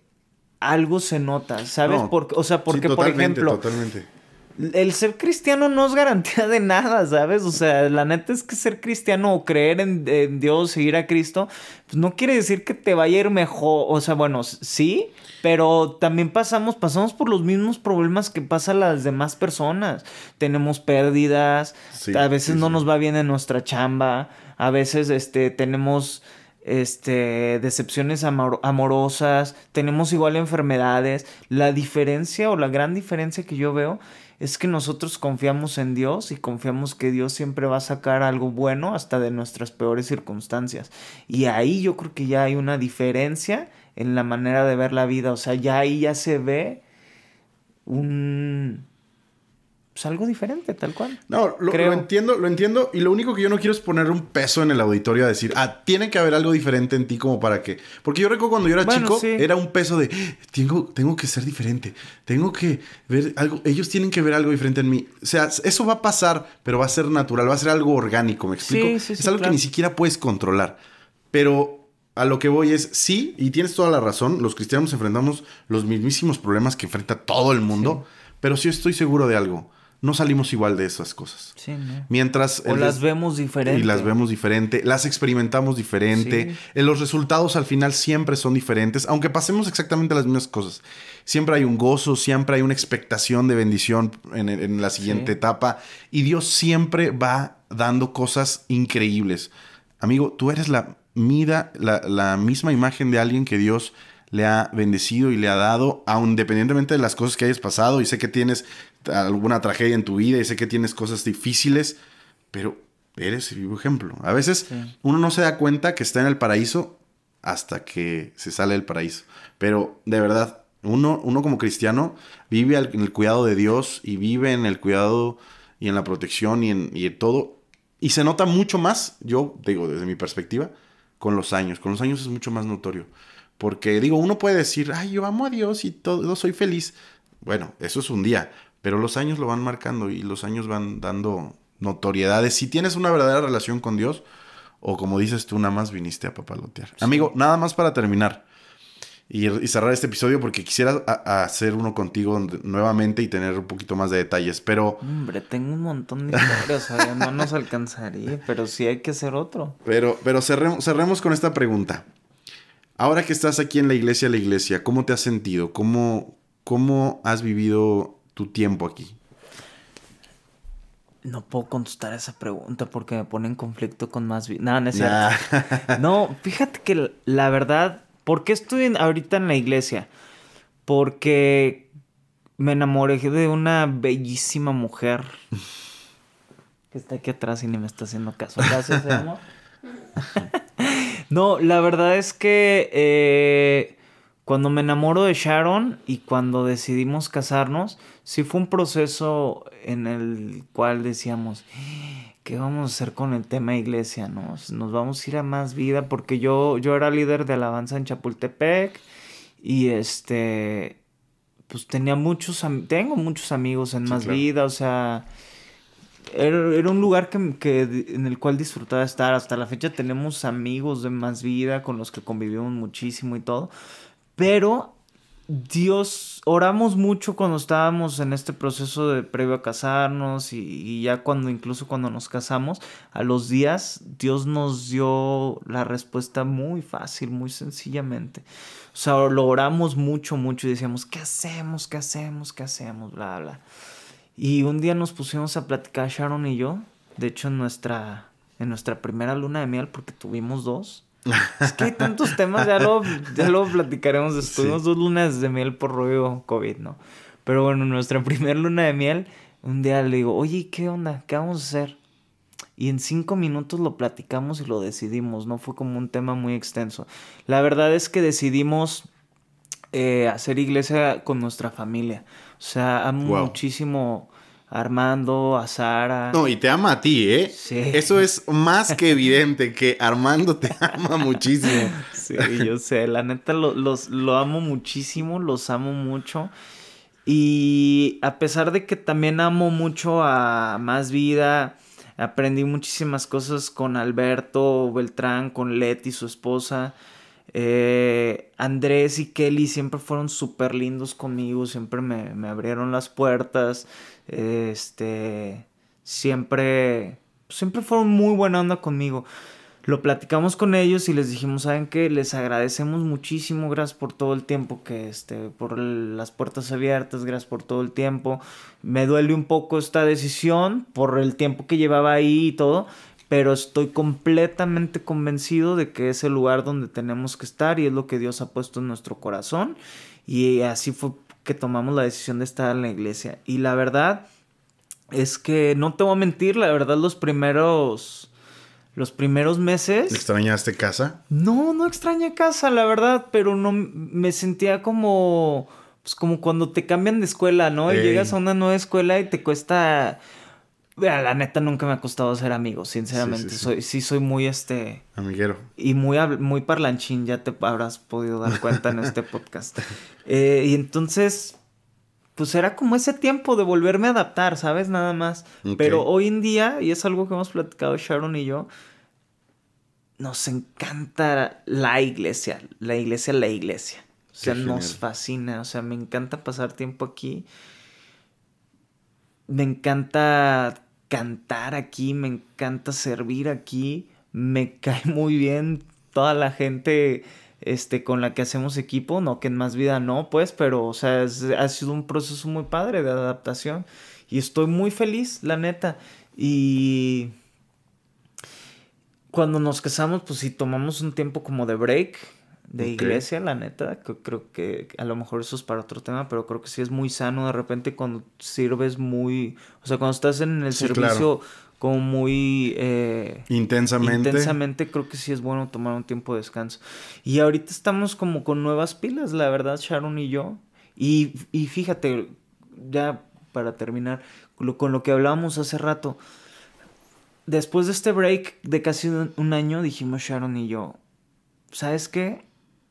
algo se nota, ¿sabes? porque, o sea, porque, por ejemplo, totalmente el ser cristiano no es garantía de nada, ¿sabes? O sea, la neta es que ser cristiano o creer en, Dios, seguir a Cristo, pues no quiere decir que te vaya a ir mejor. O sea, bueno, sí, pero también pasamos, pasamos por los mismos problemas que pasan las demás personas. Tenemos pérdidas, a veces no nos va bien en nuestra chamba, a veces este, tenemos este, decepciones amorosas, tenemos igual enfermedades. La diferencia o la gran diferencia que yo veo es que nosotros confiamos en Dios y confiamos que Dios siempre va a sacar algo bueno hasta de nuestras peores circunstancias. Y ahí yo creo que ya hay una diferencia en la manera de ver la vida. O sea, ya ahí ya se ve un pues, algo diferente, tal cual. No, lo, entiendo, lo entiendo. Y lo único que yo no quiero es poner un peso en el auditorio a decir, ah, tiene que haber algo diferente en ti como para que. Porque yo recuerdo cuando yo era chico, era un peso de, tengo, tengo que ser diferente. Tengo que ver algo. Ellos tienen que ver algo diferente en mí. O sea, eso va a pasar, pero va a ser natural, va a ser algo orgánico, ¿me explico? es algo que ni siquiera puedes controlar. Pero a lo que voy es, sí, y tienes toda la razón, los cristianos enfrentamos los mismísimos problemas que enfrenta todo el mundo, pero sí estoy seguro de algo no salimos igual de esas cosas. Sí, ¿no? Mientras... O las vemos diferente. Y las vemos diferente, las experimentamos diferente. Eh, los resultados al final siempre son diferentes, aunque pasemos exactamente las mismas cosas. Siempre hay un gozo, siempre hay una expectación de bendición en, la siguiente etapa. Y Dios siempre va dando cosas increíbles. Amigo, tú eres la mida la, la misma imagen de alguien que Dios le ha bendecido y le ha dado, aun independientemente de las cosas que hayas pasado, y sé que tienes alguna tragedia en tu vida, y sé que tienes cosas difíciles, pero eres el vivo ejemplo. A veces uno no se da cuenta que está en el paraíso hasta que se sale del paraíso. Pero de verdad, uno, uno como cristiano vive en el cuidado de Dios y vive en el cuidado y en la protección y en, y en todo. Y se nota mucho más, yo digo desde mi perspectiva, con los años. Con los años es mucho más notorio. Porque digo, uno puede decir, ay, yo amo a Dios y todo, soy feliz. Bueno, eso es un día, pero los años lo van marcando y los años van dando notoriedades. Si tienes una verdadera relación con Dios, o como dices tú, nada más viniste a papalotear. Amigo, nada más para terminar y, cerrar este episodio porque quisiera hacer uno contigo nuevamente y tener un poquito más de detalles, pero... Hombre, tengo un montón de historias, o no nos alcanzaría, pero sí hay que hacer otro. Pero, pero cerremos, cerremos con esta pregunta. Ahora que estás aquí en la iglesia, la iglesia, ¿cómo te has sentido? ¿Cómo, cómo has vivido tu tiempo aquí? No puedo contestar esa pregunta porque me pone en conflicto con más vida. No, no es cierto. no, fíjate que la verdad, ¿por qué estoy ahorita en la iglesia? Porque me enamoré de una bellísima mujer que está aquí atrás y ni me está haciendo caso. Gracias, amor. No, la verdad es que eh, cuando me enamoro de Sharon y cuando decidimos casarnos, sí fue un proceso en el cual decíamos, ¿qué vamos a hacer con el tema iglesia? Nos, nos vamos a ir a más vida porque yo, yo era líder de alabanza en Chapultepec y este, pues tenía muchos, tengo muchos amigos en más vida, o sea era, un lugar que, en el cual disfrutaba estar. Hasta la fecha tenemos amigos de más vida con los que convivimos muchísimo y todo. Pero Dios, oramos mucho cuando estábamos en este proceso de previo a casarnos y, ya cuando, incluso cuando nos casamos, a los días Dios nos dio la respuesta muy fácil, muy sencillamente. O sea, lo oramos mucho, mucho y decíamos, ¿qué hacemos? ¿Qué hacemos? ¿Qué hacemos? Bla, bla. Y un día nos pusimos a platicar Sharon y yo, de hecho en nuestra, en nuestra primera luna de miel, porque tuvimos dos. Es que hay tantos temas, ya luego, ya platicaremos. Tuvimos dos lunas de miel por rollo COVID, ¿no? Pero bueno, en nuestra primera luna de miel, un día le digo, oye, ¿qué onda? ¿Qué vamos a hacer? Y en cinco minutos lo platicamos y lo decidimos, no fue como un tema muy extenso. La verdad es que decidimos eh, hacer iglesia con nuestra familia. O sea, amo muchísimo a Armando, a Sara. No, y te ama a ti, ¿eh? Sí. Eso es más que evidente, que Armando te ama muchísimo. Sí, yo sé, la neta lo, los, lo amo muchísimo, los amo mucho. Y a pesar de que también amo mucho a Más Vida, aprendí muchísimas cosas con Alberto Beltrán, con Leti, su esposa. Eh, Andrés y Kelly siempre fueron súper lindos conmigo, siempre me, abrieron las puertas, este, siempre, siempre fueron muy buena onda conmigo. Lo platicamos con ellos y les dijimos, ¿saben qué? Les agradecemos muchísimo, gracias por todo el tiempo que, este, por las puertas abiertas, gracias por todo el tiempo. Me duele un poco esta decisión por el tiempo que llevaba ahí y todo, pero estoy completamente convencido de que es el lugar donde tenemos que estar y es lo que Dios ha puesto en nuestro corazón y así fue que tomamos la decisión de estar en la iglesia y la verdad es que no te voy a mentir, la verdad los primeros los primeros meses ¿Extrañaste casa? No, no extrañé casa, la verdad, pero no me sentía como pues como cuando te cambian de escuela, ¿no? Y llegas a una nueva escuela y te cuesta la neta nunca me ha costado ser amigo, sinceramente. Sí, Soy, sí soy muy este. Amiguero. Y muy, muy parlanchín, ya te habrás podido dar cuenta en este podcast. Eh, y entonces, pues era como ese tiempo de volverme a adaptar, ¿sabes? Nada más. Pero hoy en día, y es algo que hemos platicado Sharon y yo, nos encanta la iglesia. La iglesia, la iglesia. O sea, nos fascina. O sea, me encanta pasar tiempo aquí me encanta cantar aquí, me encanta servir aquí, me cae muy bien toda la gente este, con la que hacemos equipo, no que en más vida no, pues, pero, o sea, ha sido un proceso muy padre de adaptación y estoy muy feliz, la neta. Y cuando nos casamos, pues sí tomamos un tiempo como de break de iglesia, la neta. que Creo que a lo mejor eso es para otro tema, pero creo que sí es muy sano de repente cuando sirves muy. O sea, cuando estás en el Sí, servicio como muy. eh, Intensamente. Intensamente creo que sí es bueno tomar un tiempo de descanso. Y ahorita estamos como con nuevas pilas, la verdad, Sharon y yo. Y, y fíjate, ya para terminar, lo- con lo que hablábamos hace rato, después de este break de casi un, un año, dijimos Sharon y yo, ¿sabes qué?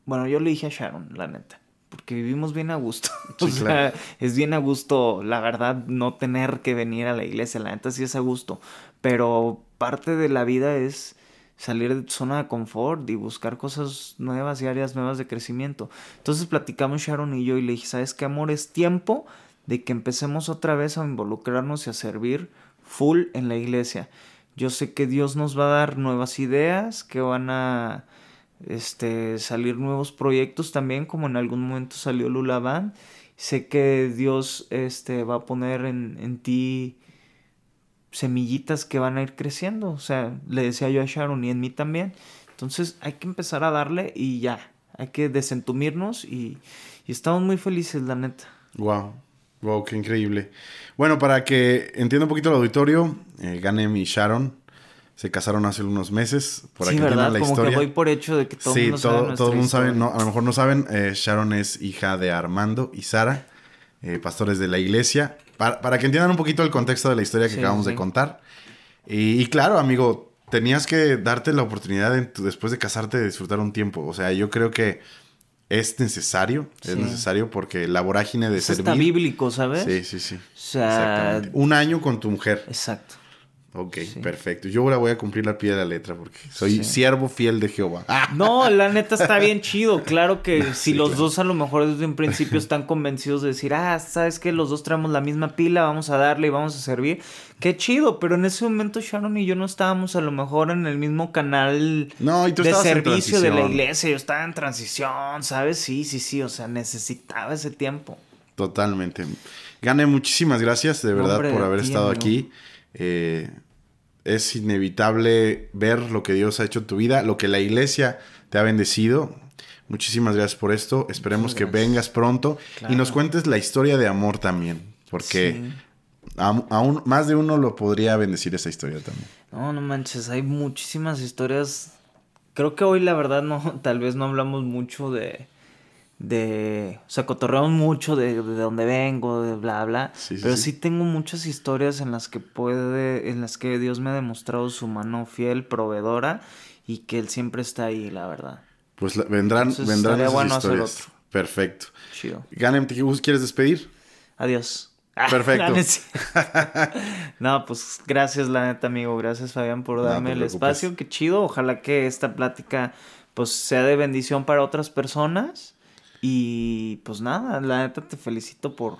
Bueno, yo le dije a Sharon, la neta. Porque vivimos bien a gusto. o sea, claro. es bien a gusto, la verdad, no tener que venir a la iglesia. La neta sí es a gusto. Pero parte de la vida es salir de tu zona de confort y buscar cosas nuevas y áreas nuevas de crecimiento. Entonces platicamos Sharon y yo y le dije, ¿sabes qué, amor? Es tiempo de que empecemos otra vez a involucrarnos y a servir full en la iglesia. Yo sé que Dios nos va a dar nuevas ideas, que van a este, salir nuevos proyectos también, como en algún momento salió Lula Band. Sé que Dios este, va a poner en, en ti semillitas que van a ir creciendo. O sea, le decía yo a Sharon y en mí también. Entonces hay que empezar a darle y ya. Hay que desentumirnos y, y estamos muy felices, la neta. Wow. Wow, qué increíble. Bueno, para que entienda un poquito el auditorio, eh, Ganem y Sharon se casaron hace unos meses. Por sí, aquí ¿verdad? la Como historia. que voy por hecho de que todo el sí, mundo sabe todo, nuestra todo el mundo sabe, no, a lo mejor no saben, eh, Sharon es hija de Armando y Sara, eh, pastores de la iglesia. Para, para que entiendan un poquito el contexto de la historia que Sí, acabamos de contar. Y, y claro, amigo, tenías que darte la oportunidad después de casarte de disfrutar un tiempo. O sea, yo creo que es necesario, es Sí. necesario porque la vorágine de Eso servir... está bíblico, ¿sabes? Sí, sí, sí. O sea, Exactamente. Un año con tu mujer. exacto. Ok, Sí. perfecto. Yo ahora voy a cumplir la pie de la letra porque soy Sí. siervo fiel de Jehová. Ah, No, la neta está bien chido. Claro que si Sí, los claro. dos a lo mejor desde un principio están convencidos de decir, ah, sabes que los dos traemos la misma pila, vamos a darle y vamos a servir. Qué chido, pero en ese momento Sharon y yo no estábamos a lo mejor en el mismo canal No, y tú de servicio de la iglesia. Yo estaba en transición, ¿sabes? Sí, sí, sí. O sea, necesitaba ese tiempo. Totalmente. Gane, muchísimas gracias de verdad Hombre, por haber estado aquí. Eh, es inevitable ver lo que Dios ha hecho en tu vida, lo que la iglesia te ha bendecido. Muchísimas gracias por esto. Esperemos que vengas pronto y nos cuentes la historia de amor también, porque Sí. aún más de uno lo podría bendecir esa historia también. No, no manches, hay muchísimas historias. Creo que hoy la verdad no, tal vez no hablamos mucho de, de, o sea, cotorreamos mucho de, de dónde vengo, de bla, bla. Sí, pero sí. sí. tengo muchas historias en las que puede, en las que Dios me ha demostrado su mano fiel, proveedora y que Él siempre está ahí, la verdad. Pues la- vendrán, Entonces, vendrán esas bueno hacer historias. otro. Perfecto. Chido. Ganem, ¿te quieres despedir? Adiós. Perfecto. no, pues gracias la neta amigo, gracias Fabián por darme el espacio, qué chido, ojalá que esta plática pues sea de bendición para otras personas y pues nada, la neta te felicito por,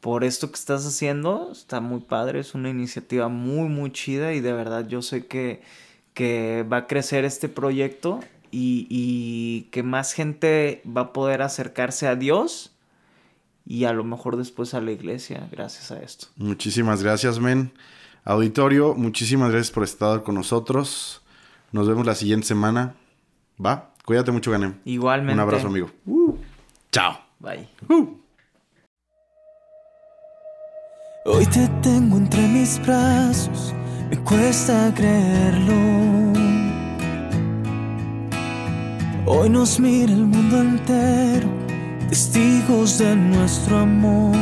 por esto que estás haciendo, está muy padre, es una iniciativa muy muy chida y de verdad yo sé que, que va a crecer este proyecto y, y que más gente va a poder acercarse a Dios y a lo mejor después a la iglesia gracias a esto. Muchísimas gracias, men. Auditorio, muchísimas gracias por estar con nosotros. Nos vemos la siguiente semana. ¿Va? Cuídate mucho, Ganem. Igualmente. Un abrazo, amigo. Chao. Bye. Hoy te tengo entre mis brazos, me cuesta creerlo. Hoy nos mira el mundo entero, testigos de nuestro amor.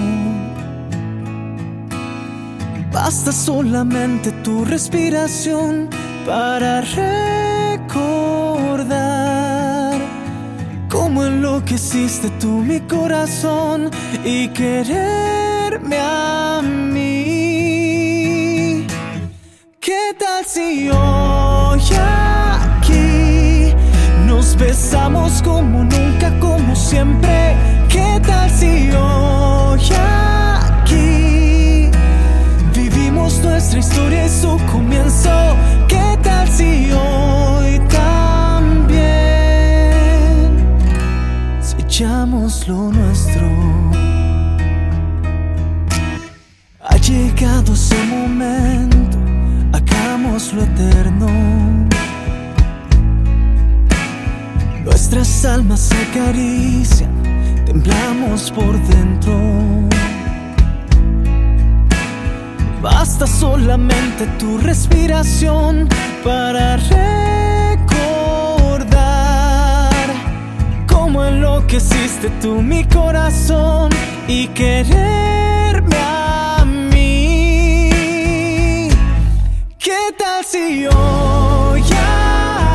Basta solamente tu respiración para recordar cómo enloqueciste tú mi corazón y quererme a mí. ¿Qué tal si hoy aquí nos besamos como nunca, como siempre? ¿Qué tal si hoy aquí vivimos nuestra historia y su comienzo? Momento, hagamos lo eterno. Nuestras almas se acarician, temblamos por dentro. Basta solamente tu respiración para recordar cómo enloqueciste tú mi corazón y quererme si hoy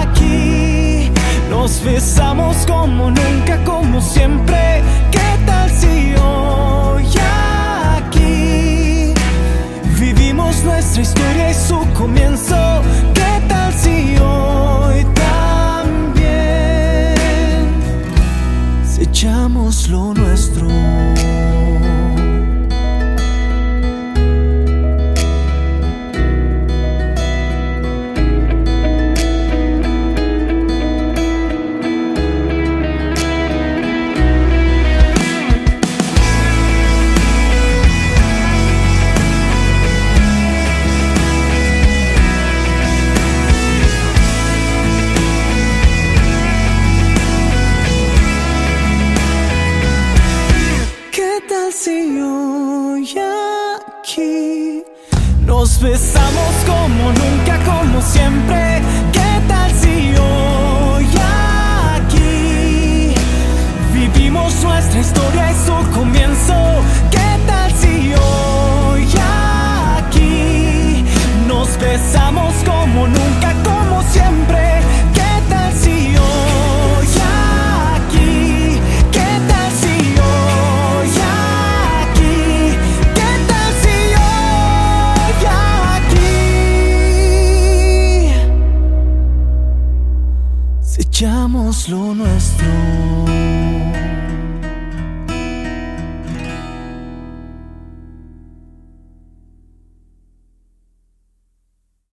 aquí nos besamos como nunca, como siempre? ¿Qué tal si hoy aquí vivimos nuestra historia y su comienzo? ¿Qué tal si hoy también echamos lo nuestro? Siempre?